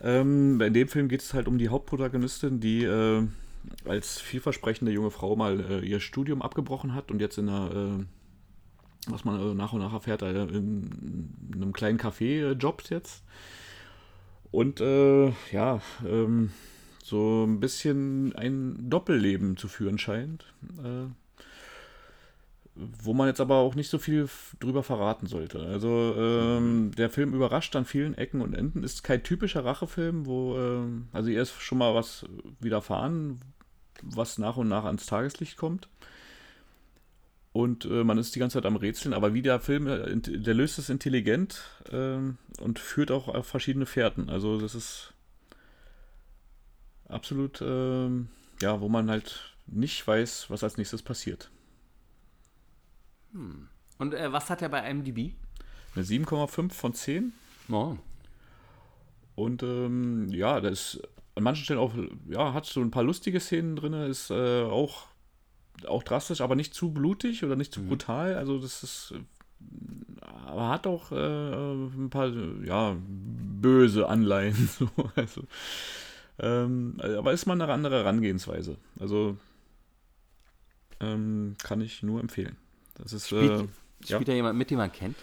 Ähm, in dem Film geht es halt um die Hauptprotagonistin, die äh, als vielversprechende junge Frau mal äh, ihr Studium abgebrochen hat und jetzt in einer, äh, was man äh, nach und nach erfährt, äh, in, in einem kleinen Café äh, jobbt jetzt. Und äh, ja, ähm, so ein bisschen ein Doppelleben zu führen scheint. Wo man jetzt aber auch nicht so viel drüber verraten sollte. Also ähm, der Film überrascht an vielen Ecken und Enden. Ist kein typischer Rachefilm, wo, also ihr ist schon mal was widerfahren, was nach und nach ans Tageslicht kommt. Und äh, man ist die ganze Zeit am Rätseln, aber wie der Film, äh, der löst es intelligent ähm, und führt auch auf verschiedene Fährten. Also das ist absolut, ähm, ja, wo man halt nicht weiß, was als nächstes passiert. Und äh, was hat er bei IMDb? Eine 7,5 von 10. Oh. Und ähm, ja, das ist an manchen Stellen auch, ja, hat so ein paar lustige Szenen drin, ist äh, auch, auch drastisch, aber nicht zu blutig oder nicht zu brutal. Also das ist, äh, aber hat auch äh, ein paar, ja, böse Anleihen. So, also, ähm, aber ist mal eine andere Herangehensweise. Also ähm, kann ich nur empfehlen. Das ist, äh, Spielt, Spielt da jemand mit, den man kennt?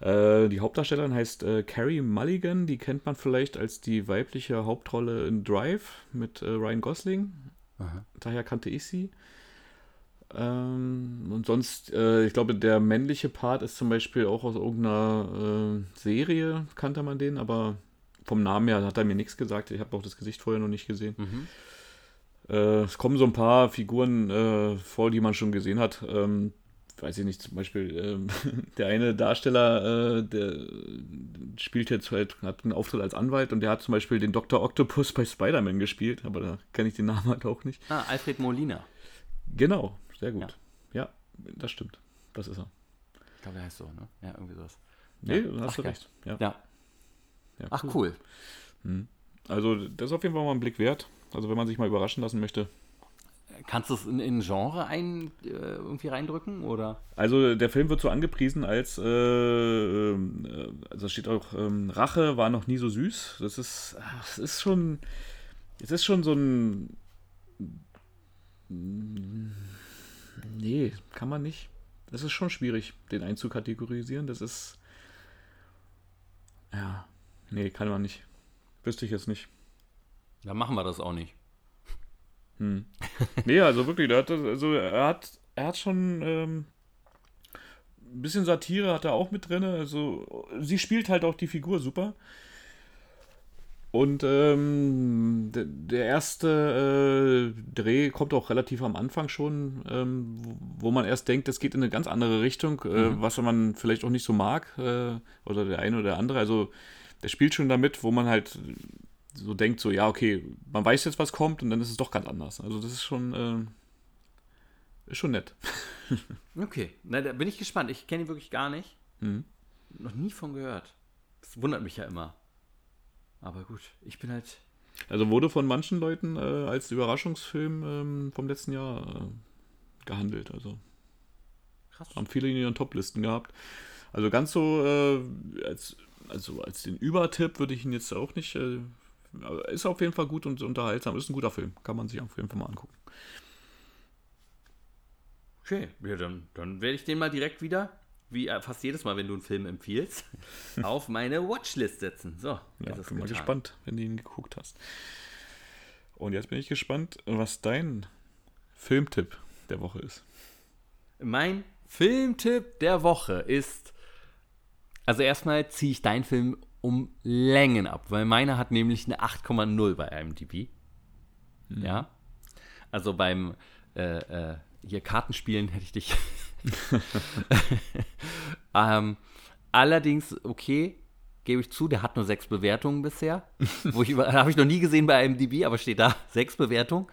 Äh, die Hauptdarstellerin heißt äh, Carrie Mulligan. Die kennt man vielleicht als die weibliche Hauptrolle in Drive mit äh, Ryan Gosling. Aha. Daher kannte ich sie. Ähm, und sonst, äh, ich glaube, der männliche Part ist zum Beispiel auch aus irgendeiner äh, Serie, kannte man den, aber vom Namen her hat er mir nichts gesagt. Ich habe auch das Gesicht vorher noch nicht gesehen. Mhm. Es kommen so ein paar Figuren vor, die man schon gesehen hat. Ähm, weiß ich nicht, zum Beispiel ähm, der eine Darsteller, äh, der spielt jetzt halt, hat einen Auftritt als Anwalt und der hat zum Beispiel den Dr. Octopus bei Spider-Man gespielt, aber da kenne ich den Namen halt auch nicht. Ah, Alfred Molina. Genau, sehr gut. Ja, das stimmt. Das ist er. Ich glaube, der heißt so, ne? Ja, irgendwie sowas. Nee, Ja. hast Ach, du recht. Ja. Ja. Ja, Ach, cool. Also, das ist auf jeden Fall mal ein Blick wert. Also, wenn man sich mal überraschen lassen möchte. Kannst du es in, in Genre ein, äh, irgendwie reindrücken? Oder? Also, der Film wird so angepriesen als, äh, ähm, äh, also da steht auch, ähm, Rache war noch nie so süß. Das ist, es ist schon, es ist schon so ein, nee, kann man nicht. Das ist schon schwierig, den einzukategorisieren. Das ist, ja, nee, kann man nicht. Wüsste ich jetzt nicht. Dann machen wir das auch nicht. Hm. Nee, also wirklich, hat, das- also er hat, er hat schon ähm, ein bisschen Satire hat er auch mit drin. Also sie spielt halt auch die Figur super. Und ähm, der, der erste äh, Dreh kommt auch relativ am Anfang schon, ähm, wo, man erst denkt, es geht in eine ganz andere Richtung, äh, was man vielleicht auch nicht so mag, äh, oder der eine oder der andere. Also der spielt schon damit, wo man halt so denkt, so, ja, okay, man weiß jetzt, was kommt und dann ist es doch ganz anders. Also das ist schon, ähm, ist schon nett. Okay, na, da bin ich gespannt. Ich kenne ihn wirklich gar nicht. Mhm. Noch nie von gehört. Das wundert mich ja immer. Aber gut, ich bin halt. Also wurde von manchen Leuten äh, als Überraschungsfilm ähm, vom letzten Jahr äh, gehandelt. Also Krass. haben viele in ihren Toplisten gehabt. Also ganz so äh, als, also als den Übertipp würde ich ihn jetzt auch nicht. Äh, ist auf jeden Fall gut und unterhaltsam. Ist ein guter Film. Kann man sich auf jeden Fall mal angucken. Okay, ja, dann, dann werde ich den mal direkt wieder, wie äh, fast jedes Mal, wenn du einen Film empfiehlst, auf meine Watchlist setzen. So, Ja, ist bin mal gespannt, wenn du ihn geguckt hast. Und jetzt bin ich gespannt, was dein Filmtipp der Woche ist. Mein Filmtipp der Woche ist. Also erstmal ziehe ich deinen Film um Längen ab, weil meiner hat nämlich eine 8,0 bei IMDb. Ja. Also beim äh, äh, hier Kartenspielen hätte ich dich. ähm, allerdings, okay, gebe ich zu, der hat nur sechs Bewertungen bisher. Wo ich habe ich noch nie gesehen bei IMDb, aber steht da sechs Bewertungen.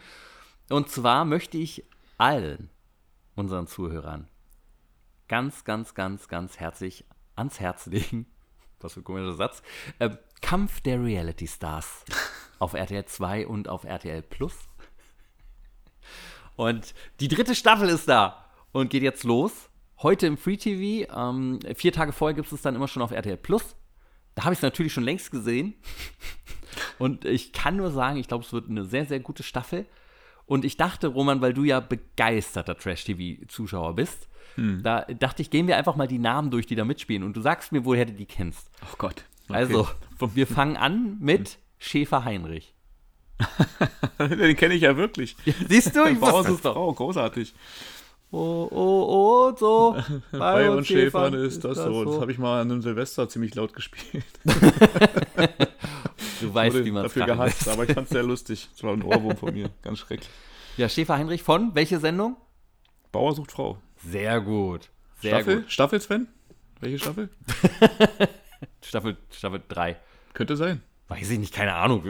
Und zwar möchte ich allen unseren Zuhörern ganz, ganz, ganz, ganz herzlich ans Herz legen. Was für ein komischer Satz. Äh, Kampf der Reality Stars auf RTL 2 und auf RTL Plus. Und die dritte Staffel ist da und geht jetzt los. Heute im Free TV. Ähm, vier Tage vorher gibt es es dann immer schon auf RTL Plus. Da habe ich es natürlich schon längst gesehen. Und ich kann nur sagen, ich glaube, es wird eine sehr, sehr gute Staffel. Und ich dachte, Roman, weil du ja begeisterter Trash-TV-Zuschauer bist, da dachte ich, gehen wir einfach mal die Namen durch, die da mitspielen. Und du sagst mir, woher du die kennst. Oh Gott. Also, wir fangen an mit Schäfer Heinrich. Den kenne ich ja wirklich. Siehst du, ich Bauer wusste es sucht doch. Frau, großartig. Oh, oh, oh, so. Bei uns uns Schäfern ist das so. Das habe ich mal an einem Silvester ziemlich laut gespielt. Du weißt, wie man es dafür gehasst, aber ich fand es sehr lustig. Das war ein Ohrwurm von mir. Ganz schrecklich. Ja, Schäfer Heinrich von welche Sendung? Bauer sucht Frau. Sehr gut. Sehr Staffel? gut. Staffel, Sven? Welche Staffel? Staffel, Staffel 3. Könnte sein. Weiß ich nicht, keine Ahnung.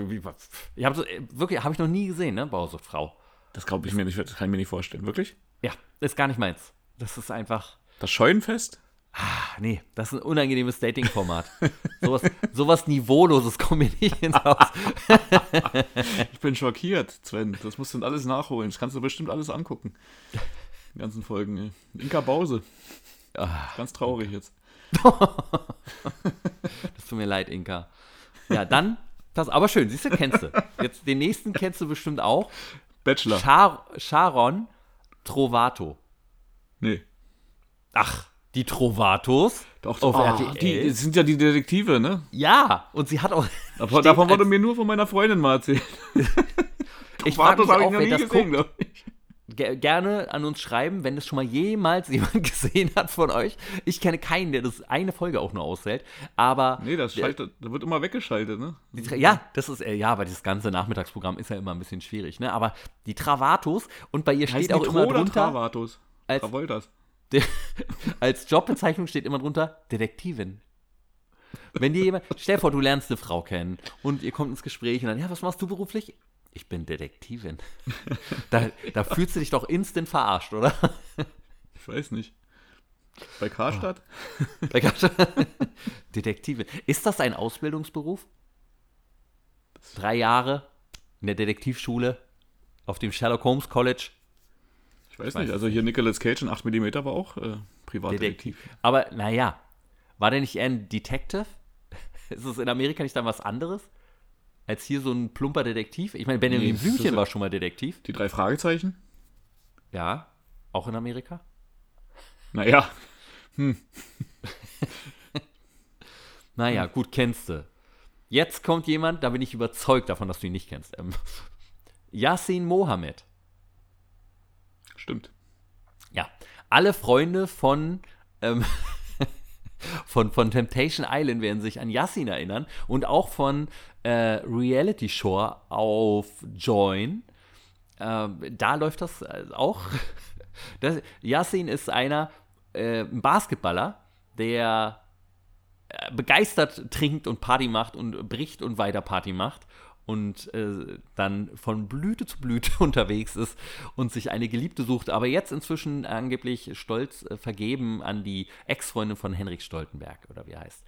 Ich habe wirklich, habe ich noch nie gesehen, ne? Bausuchtfrau. Das glaube ich mir nicht, das kann ich mir nicht vorstellen. Wirklich? Ja, ist gar nicht meins. Das ist einfach. Das Scheunenfest? Ah, nee, das ist ein unangenehmes Dating-Format. sowas, sowas Niveauloses kommt mir nicht ins Haus. Ich bin schockiert, Sven. Das musst du alles nachholen. Das kannst du bestimmt alles angucken. Die ganzen Folgen. ey. Inka Bause. Ah, Ganz traurig jetzt. das tut mir leid, Inka. Ja, dann, das, aber schön, siehst du, kennst du. Jetzt den nächsten kennst du bestimmt auch. Bachelor. Char Sharon Trovato. Nee. Ach, Die Trovatos Doch, ah, RTL. die sind ja die Detektive, ne? ja, und sie hat auch. Davon, davon wurde mir nur von meiner Freundin mal erzählt. Ich frage mich auch, wer das guckt. glaub ich. Ge gerne an uns schreiben, wenn das schon mal jemals jemand gesehen hat von euch. Ich kenne keinen, der das eine Folge auch nur aushält. Aber Nee, das, schaltet, das wird immer weggeschaltet, ne? die ja, das ist äh, ja, aber dieses ganze Nachmittagsprogramm ist ja immer ein bisschen schwierig. Ne? Aber die Travatos und bei ihr steht auch immer drunter Travatos? als- Travoltas. De als Jobbezeichnung steht immer drunter Detektivin. Wenn dir jemand, stell dir vor, du lernst eine Frau kennen und ihr kommt ins Gespräch und dann, ja, was machst du beruflich? Ich bin Detektivin. Da, da fühlst du dich doch instant verarscht, oder? Ich weiß nicht. Bei Karstadt? Da gab's- Detektivin. Ist das ein Ausbildungsberuf? Drei Jahre in der Detektivschule auf dem Sherlock Holmes College. Ich weiß weiß nicht. Also hier Nicolas Cage in 8 mm war auch äh, Privatdetektiv. Detektiv. Aber naja, war der nicht eher ein Detective? Ist es in Amerika nicht dann was anderes? Als hier so ein plumper Detektiv? Ich meine, Benjamin Nee, Blümchen war schon mal Detektiv. Die drei Fragezeichen? Ja, auch in Amerika. Naja, Naja, gut, kennst du. Jetzt kommt jemand, da bin ich überzeugt davon, dass du ihn nicht kennst. Ähm, Yassin Mohammed. stimmt. Ja, alle Freunde von, ähm, von, von Temptation Island werden sich an Yassin erinnern und auch von äh, Reality Shore auf Join. Ähm, da läuft das äh, auch. Das, Yassin ist einer, äh, ein Basketballer, der äh, begeistert trinkt und Party macht und bricht und weiter Party macht und äh, dann von Blüte zu Blüte unterwegs ist und sich eine Geliebte sucht, aber jetzt inzwischen angeblich stolz äh, vergeben an die Ex-Freundin von Henrik Stoltenberg oder wie er heißt.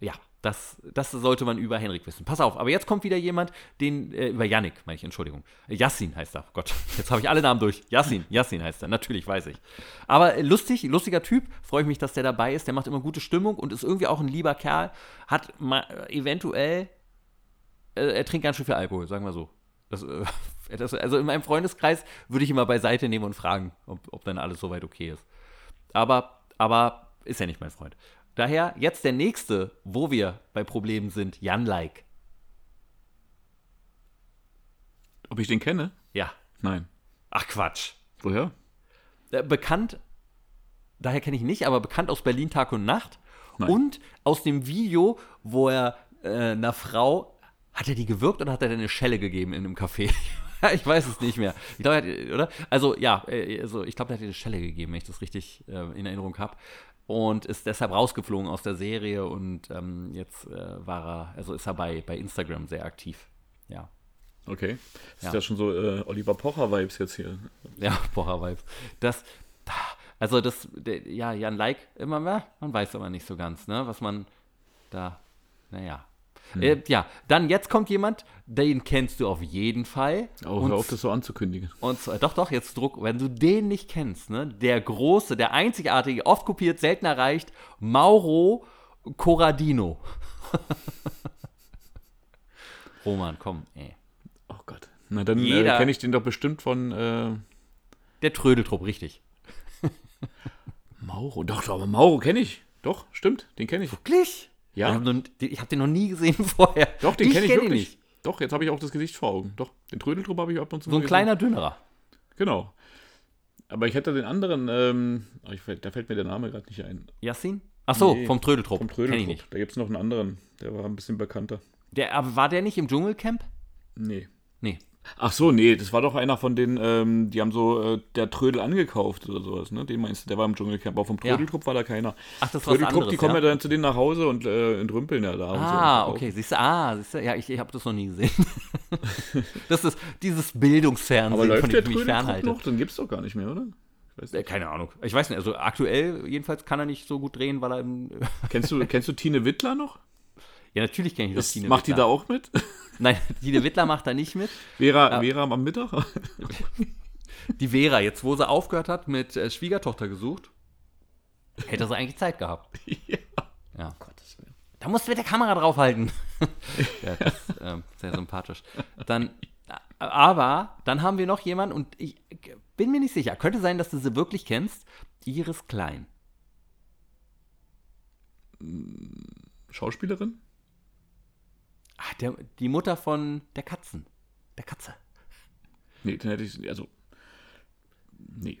Ja, das, das sollte man über Henrik wissen. Pass auf, aber jetzt kommt wieder jemand, den, äh, über Yannick, meine ich, Entschuldigung. Yassin heißt er. Gott, jetzt habe ich alle Namen durch. Yassin, Yassin heißt er, natürlich weiß ich. Aber äh, lustig, lustiger Typ, freue ich mich, dass der dabei ist. Der macht immer gute Stimmung und ist irgendwie auch ein lieber Kerl. Hat äh, eventuell, äh, er trinkt ganz schön viel Alkohol, sagen wir so. Das, äh, das, also in meinem Freundeskreis würde ich ihn mal beiseite nehmen und fragen, ob, ob dann alles soweit okay ist. Aber, aber ist ja nicht mein Freund. Daher jetzt der nächste, wo wir bei Problemen sind, Jan Like. Ob ich den kenne? Ja. Nein. Ach Quatsch. Woher? Äh, bekannt, daher kenne ich ihn nicht, aber bekannt aus Berlin Tag und Nacht. Nein. Und aus dem Video, wo er äh, einer Frau, hat er die gewirkt oder hat er denn eine Schelle gegeben in einem Café? ich weiß es nicht mehr. Ich glaube, er hat- oder? Also ja, äh, also, ich glaube, er hat ihr eine Schelle gegeben, wenn ich das richtig äh, in Erinnerung habe. Und ist deshalb rausgeflogen aus der Serie und ähm, jetzt äh, war er, also ist er bei, bei Instagram sehr aktiv. Ja. Okay. Das Ja. ist ja schon so äh, Oliver Pocher-Vibes jetzt hier. Ja, Pocher-Vibes. Das, also das, der, ja, Jan Like, immer mehr, man weiß aber nicht so ganz, ne, was man da, naja. Äh, ja, dann jetzt kommt jemand, den kennst du auf jeden Fall. Oh, und, hör auf, das so anzukündigen. und zwar, doch, doch, jetzt Druck, wenn du den nicht kennst, ne, der große, der einzigartige, oft kopiert, selten erreicht, Mauro Corradino. Roman, komm, ey. Oh Gott. Na, dann äh, kenne ich den doch bestimmt von äh, Der Trödeltrupp, richtig. Mauro. Doch, aber Mauro kenne ich. Doch, stimmt, den kenne ich. Wirklich? Ja. Ich habe hab den noch nie gesehen vorher. Doch, den kenne ich kenn ihn wirklich. nicht. Doch, jetzt habe ich auch das Gesicht vor Augen. Doch, den Trödeltrupp habe ich ab und zu So ein kleiner, dünnerer. Genau. Aber ich hätte den anderen, ähm, ich, fällt- da fällt mir der Name gerade nicht ein. Yassin? Ach so, Nee, vom Trödeltrupp. Vom ich Trödeltrupp. nicht. Da gibt es noch einen anderen, der war ein bisschen bekannter. Der, aber war der nicht im Dschungelcamp? Nee. Nee. Ach so, nee, das war doch einer von den, ähm, die haben so äh, der Trödel angekauft oder sowas, ne? Den meinst du, der war im Dschungelcamp, aber vom Ja. Trödeltrupp war da keiner. Ach, das was Trödeltrupp, anderes, die kommen ja? ja dann zu denen nach Hause und äh, entrümpeln ja da. und so Ah, und okay. Siehst du, ah, siehst du, ja, ich, ich habe das noch nie gesehen. das ist dieses Bildungsfernsehen, Aber läuft von dem ich mich fernhalte. noch? Den gibt's doch gar nicht mehr, oder? Äh. Keine Ahnung. Ich weiß nicht, also aktuell jedenfalls kann er nicht so gut drehen, weil er im. Kennst du, kennst du Tine Wittler noch? ja, natürlich kenne ich das. Ist, Tine macht die da Wittler. auch mit? Nein, Tine Wittler macht da nicht mit. Vera, Vera am Mittag? Die Vera, jetzt wo sie aufgehört hat mit äh, Schwiegertochter gesucht, hätte sie eigentlich Zeit gehabt. ja. Ja. Da musst du mit der Kamera draufhalten. ja, das ist ähm, sehr sympathisch. Dann, äh, aber dann haben wir noch jemanden und ich bin mir nicht sicher. Könnte sein, dass du sie wirklich kennst. Iris Klein. Schauspielerin? Ah, der, die Mutter von der Katzen. Der Katze. Nee, dann hätte ich. Also. Nee.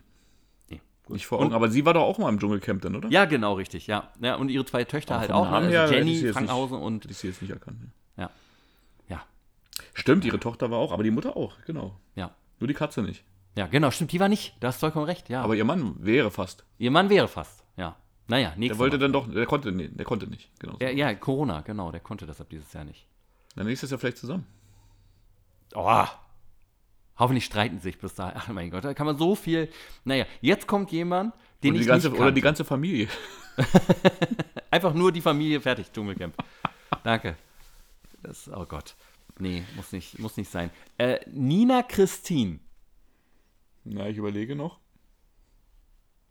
Nee, Nicht vor Augen. Aber sie war doch auch mal im Dschungelcamp dann, oder? Ja, genau, richtig, ja. ja und ihre zwei Töchter halt auch. Namen ne? her Also sie Jenny, Frankhausen nicht- und. Ich sie jetzt nicht erkannt. ne? Ja. Ja. Stimmt, ihre Tochter war auch, aber die Mutter auch, genau. Ja. Nur die Katze nicht. Ja, genau, stimmt, die war nicht. Da hast du vollkommen recht, ja. Aber ihr Mann wäre fast. Ihr Mann wäre fast, ja. Naja, Der nächstes wollte Mal. dann doch, der konnte, nee, der konnte nicht. Genau. so. Ja, ja, Corona, genau, der konnte das ab dieses Jahr nicht. Dann nächstes Jahr vielleicht zusammen. Oh. Hoffentlich streiten sie sich bis dahin. Ach mein Gott, da kann man so viel. Naja, jetzt kommt jemand, den ich ganze, nicht oder die ganze Familie. Einfach nur die Familie fertig, Dschungelcamp. Danke. Das, oh Gott. Nee, muss nicht, muss nicht sein. Äh, Nina Christine. Na, ich überlege noch.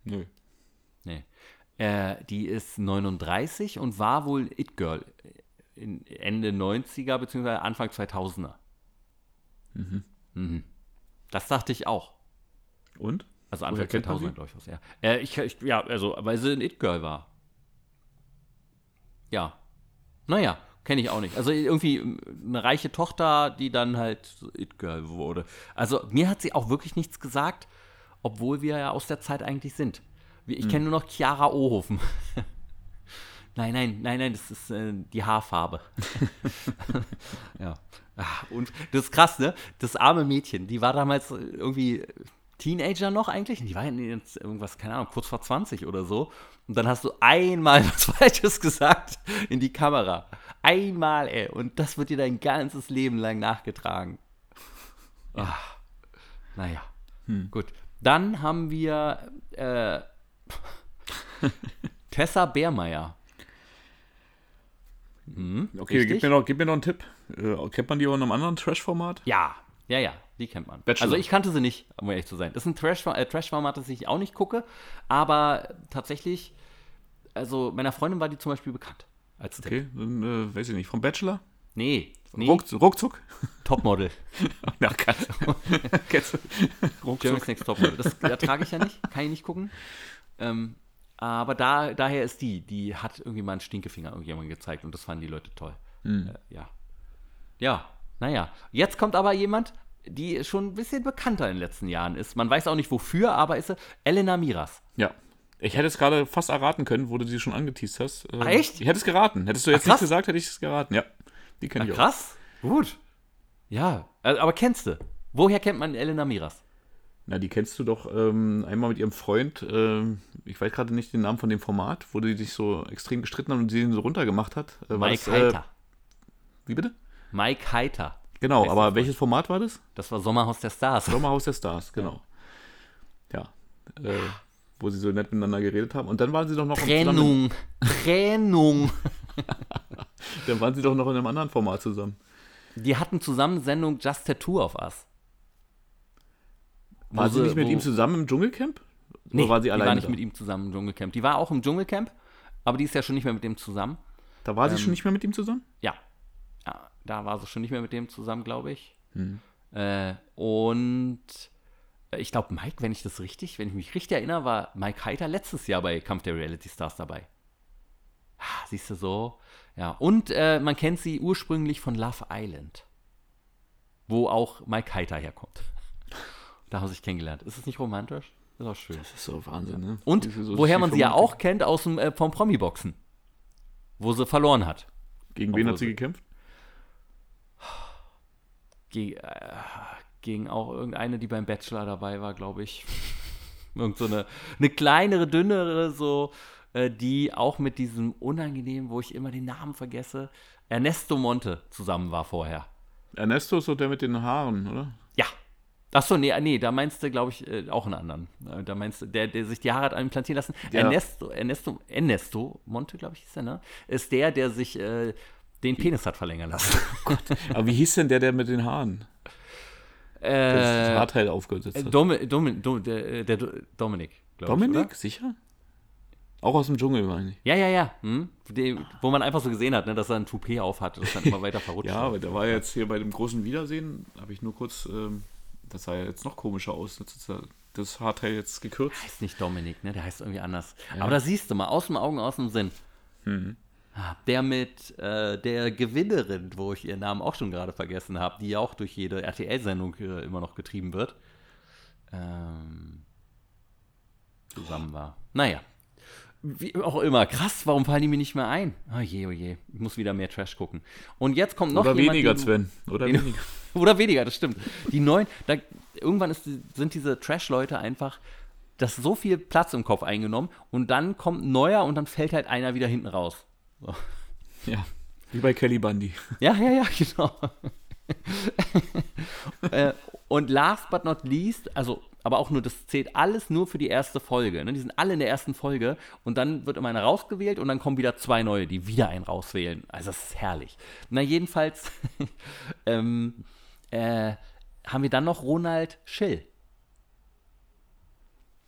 Nö. Nee. Äh, die ist 39 und war wohl It Girl Ende 90er bzw. Anfang 2000er. Mhm. Das dachte ich auch. Und? Also Anfang kennt man 2000er, sie? glaube ich, was ja. Äh, ich, ich, ja, also, weil sie ein It-Girl war. Ja. Naja, kenne ich auch nicht. Also irgendwie eine reiche Tochter, die dann halt so It-Girl wurde. Also mir hat sie auch wirklich nichts gesagt, obwohl wir ja aus der Zeit eigentlich sind. Hm. Ich kenne nur noch Chiara Ohofen. nein, nein, nein, nein, das ist äh, die Haarfarbe. ja. Ah, Und das ist krass, ne? Das arme Mädchen, die war damals irgendwie Teenager noch eigentlich. Die war jetzt irgendwas, keine Ahnung, kurz vor 20 oder so. Und dann hast du einmal was Falsches gesagt in die Kamera. Einmal, ey. Und das wird dir dein ganzes Leben lang nachgetragen. Ah. Naja, gut. Dann haben wir äh, Tessa Beermeier. Hm, Okay, richtig? gib mir, noch, gib mir noch einen Tipp. Äh, kennt man die auch in einem anderen Trash-Format? Ja, ja, ja, die kennt man. Bachelor. Also ich kannte sie nicht, um ehrlich zu sein. Das ist ein Trash- äh, Trash-Format, das ich auch nicht gucke, aber tatsächlich, also meiner Freundin war die zum Beispiel bekannt. Als Tipp. Okay, dann äh, weiß ich nicht. Vom Bachelor? Nee, nee, Ruck, ruckzuck? Topmodel. Ja, kannst ruckzuck. Next Topmodel. Das ertrage ich ja nicht, kann ich nicht gucken. Ähm, aber da, daher ist die, die hat irgendwie mal einen Stinkefinger irgendjemand gezeigt und das fanden die Leute toll. Hm. Äh, ja. Ja, naja. Jetzt kommt aber jemand, die schon ein bisschen bekannter in den letzten Jahren ist. Man weiß auch nicht wofür, aber ist sie Elena Miras. Ja. Ich hätte es gerade fast erraten können, wo du sie schon angeteased hast. Ah, echt? Ich hätte es geraten. Hättest du jetzt krass. nicht gesagt, hätte ich es geraten. Ja. Die kenne ich auch. Krass. Gut. Ja, äh, aber kennst du? Woher kennt man Elena Miras? Na, die kennst du doch ähm, einmal mit ihrem Freund, ähm, ich weiß gerade nicht den Namen von dem Format, wo die sich so extrem gestritten haben und sie ihn so runtergemacht hat. Äh, Mike das, äh, Heiter. Wie bitte? Mike Heiter. Genau, aber das welches Format war das? Das war Sommerhaus der Stars. Sommerhaus der Stars, genau. Ja. Äh, wo sie so nett miteinander geredet haben. Und dann waren sie doch noch. Trennung. Trennung. Dann waren sie doch noch in einem anderen Format zusammen. Die hatten zusammen Sendung Just Tattoo of Us. War sie nicht mit ihm zusammen im Dschungelcamp? Nee, Oder war sie die alleine? war nicht da? mit ihm zusammen im Dschungelcamp. Die war auch im Dschungelcamp, aber die ist ja schon nicht mehr mit dem zusammen. Da war sie Ähm, schon nicht mehr mit ihm zusammen? Ja. ja da war sie schon nicht mehr mit dem zusammen, glaube ich. Hm. Äh, und äh, ich glaube, Mike, wenn ich das richtig, wenn ich mich richtig erinnere, war Mike Heiter letztes Jahr bei Kampf der Reality Stars dabei. Ah, siehst du so? Ja. Und äh, man kennt sie ursprünglich von Love Island, wo auch Mike Heiter herkommt. Da haben sie sich kennengelernt. Ist es nicht romantisch? Ist auch schön. Das ist so Wahnsinn, ne? Und so woher man sie ja auch kennt aus dem äh, vom Promi-Boxen, wo sie verloren hat. Gegen wen hat sie gekämpft? Ge äh, gegen auch irgendeine, die beim Bachelor dabei war, glaube ich. Irgend so eine, eine kleinere, dünnere, so, äh, die auch mit diesem unangenehmen, wo ich immer den Namen vergesse, Ernesto Monte zusammen war vorher. Ernesto ist so der mit den Haaren, oder? Ja. Achso, nee, nee, da meinst du, glaube ich, äh, auch einen anderen. Äh, Da meinst du, der, der sich die Haare hat implantieren lassen. Ja. Ernesto, Ernesto, Ernesto Monte, glaube ich, ist der, ne? Ist der, der sich äh, den Penis hat verlängern lassen. Aber wie hieß denn der, der mit den Haaren? Der das äh, Haarteil aufgesetzt hat. Domi, Domi, Dom, der, der Do- Dominik, glaube ich. Dominik? Sicher? Auch aus dem Dschungel, meine ich. Ja, ja, ja. Hm? Den, wo man einfach so gesehen hat, ne, dass er ein Toupet auf hat und das dann immer weiter verrutscht. Ja, aber der war jetzt hier bei dem großen Wiedersehen, habe ich nur kurz, ähm, das sah ja jetzt noch komischer aus. Jetzt ist er- das jetzt gekürzt. Heißt nicht Dominik, ne? Der heißt irgendwie anders. Aber da siehst du mal, aus dem Augen, aus dem Sinn. Mhm. Ah, Der mit äh, der Gewinnerin, wo ich ihren Namen auch schon gerade vergessen habe, die ja auch durch jede RTL-Sendung äh, immer noch getrieben wird. Ähm, zusammen war. Naja. Wie auch immer. Krass, warum fallen die mir nicht mehr ein? Oh je, oh je. Ich muss wieder mehr Trash gucken. Und jetzt kommt noch Oder jemand, weniger, den Sven. Oder den- weniger. Oder weniger, das stimmt. Die neuen, da, irgendwann ist, sind diese Trash-Leute einfach, das ist so viel Platz im Kopf eingenommen und dann kommt ein neuer und dann fällt halt einer wieder hinten raus. So. Ja. Wie bei Kelly Bundy. Ja, ja, ja, genau. äh, und last but not least, also, aber auch nur, das zählt alles nur für die erste Folge. Ne? Die sind alle in der ersten Folge und dann wird immer einer rausgewählt und dann kommen wieder zwei neue, die wieder einen rauswählen. Also, das ist herrlich. Na, jedenfalls ähm, äh, haben wir dann noch Ronald Schill.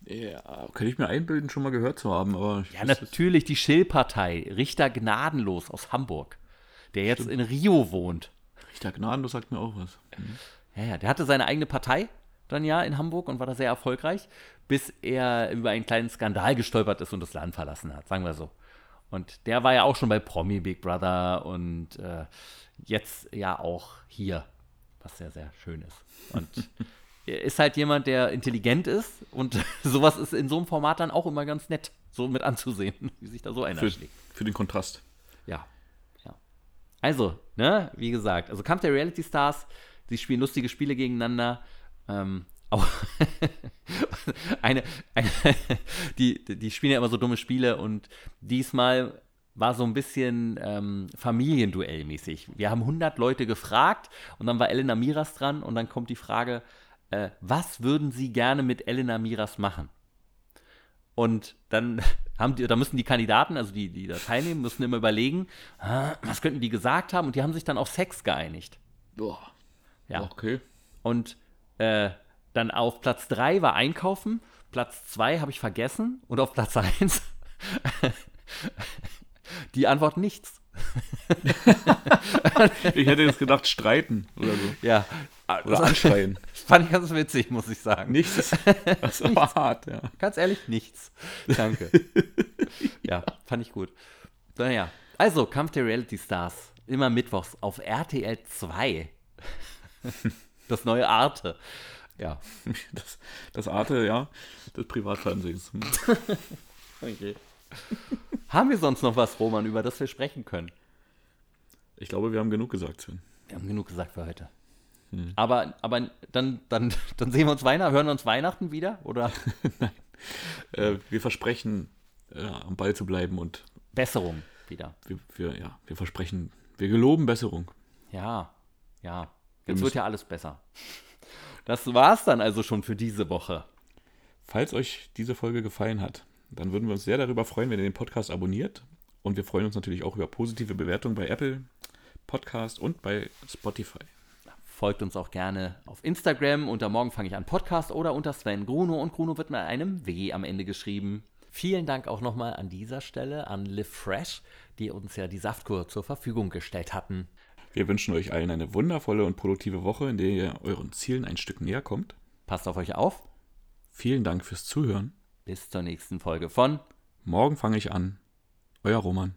Ja, kann ich mir einbilden, schon mal gehört zu haben, aber Ja, natürlich die Schill-Partei, Richter Gnadenlos aus Hamburg, der jetzt in Rio wohnt. Richter Gnadenlos sagt mir auch was. Ja, ja, der hatte seine eigene Partei dann ja in Hamburg und war da sehr erfolgreich, bis er über einen kleinen Skandal gestolpert ist und das Land verlassen hat, sagen wir so. Und der war ja auch schon bei Promi Big Brother und äh, jetzt ja auch hier, was sehr, sehr schön ist. Und er ist halt jemand, der intelligent ist und sowas ist in so einem Format dann auch immer ganz nett, so mit anzusehen, wie sich da so einer Für, schlägt. für den Kontrast. Ja, ja. Also, ne, wie gesagt, also Kampf der Reality Stars, sie spielen lustige Spiele gegeneinander. Ähm, auch eine, eine die, die spielen ja immer so dumme Spiele und diesmal war so ein bisschen ähm, Familienduell-mäßig. Wir haben 100 Leute gefragt und dann war Elena Miras dran und dann kommt die Frage, äh, was würden Sie gerne mit Elena Miras machen? Und dann haben die, da müssen die Kandidaten, also die, die da teilnehmen, müssen immer überlegen, ah, was könnten die gesagt haben und die haben sich dann auf Sex geeinigt. Boah. Ja. Okay. Und äh, dann auf Platz 3 war Einkaufen, Platz 2 habe ich vergessen und auf Platz 1 die Antwort nichts. Ich hätte jetzt gedacht, streiten oder so. Ja, Oder anschreien. fand ich ganz witzig, muss ich sagen. Nichts. Das ist aber hart, ja. Ganz ehrlich, nichts. Danke. ja, fand ich gut. Naja, also Kampf der Reality Stars. Immer mittwochs auf RTL 2. Das neue Arte. Ja. Das, das Arte, ja, des Privatfernsehens. Okay. Haben wir sonst noch was, Roman, über das wir sprechen können? Ich glaube, wir haben genug gesagt, Sven. Wir haben genug gesagt für heute. Aber, aber dann, dann, dann sehen wir uns Weihnachten, hören wir uns Weihnachten wieder? Oder Äh, wir versprechen, äh, am Ball zu bleiben und Besserung wieder? wir, wir, ja, wir versprechen, wir geloben Besserung. Ja, ja. Wir Jetzt wird müssen- ja alles besser. Das war's dann also schon für diese Woche. Falls euch diese Folge gefallen hat, dann würden wir uns sehr darüber freuen, wenn ihr den Podcast abonniert. Und wir freuen uns natürlich auch über positive Bewertungen bei Apple Podcast und bei Spotify. Folgt uns auch gerne auf Instagram unter Morgen fange ich an Podcast oder unter Sven Gruno und Gruno wird mit einem W am Ende geschrieben. Vielen Dank auch nochmal an dieser Stelle an Live Fresh, die uns ja die Saftkur zur Verfügung gestellt hatten. Wir wünschen euch allen eine wundervolle und produktive Woche, in der ihr euren Zielen ein Stück näher kommt. Passt auf euch auf. Vielen Dank fürs Zuhören. Bis zur nächsten Folge von Morgen fange ich an. Euer Roman.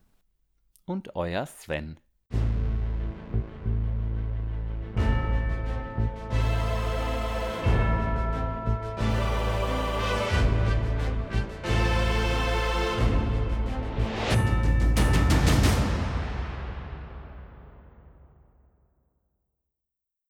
und euer Sven.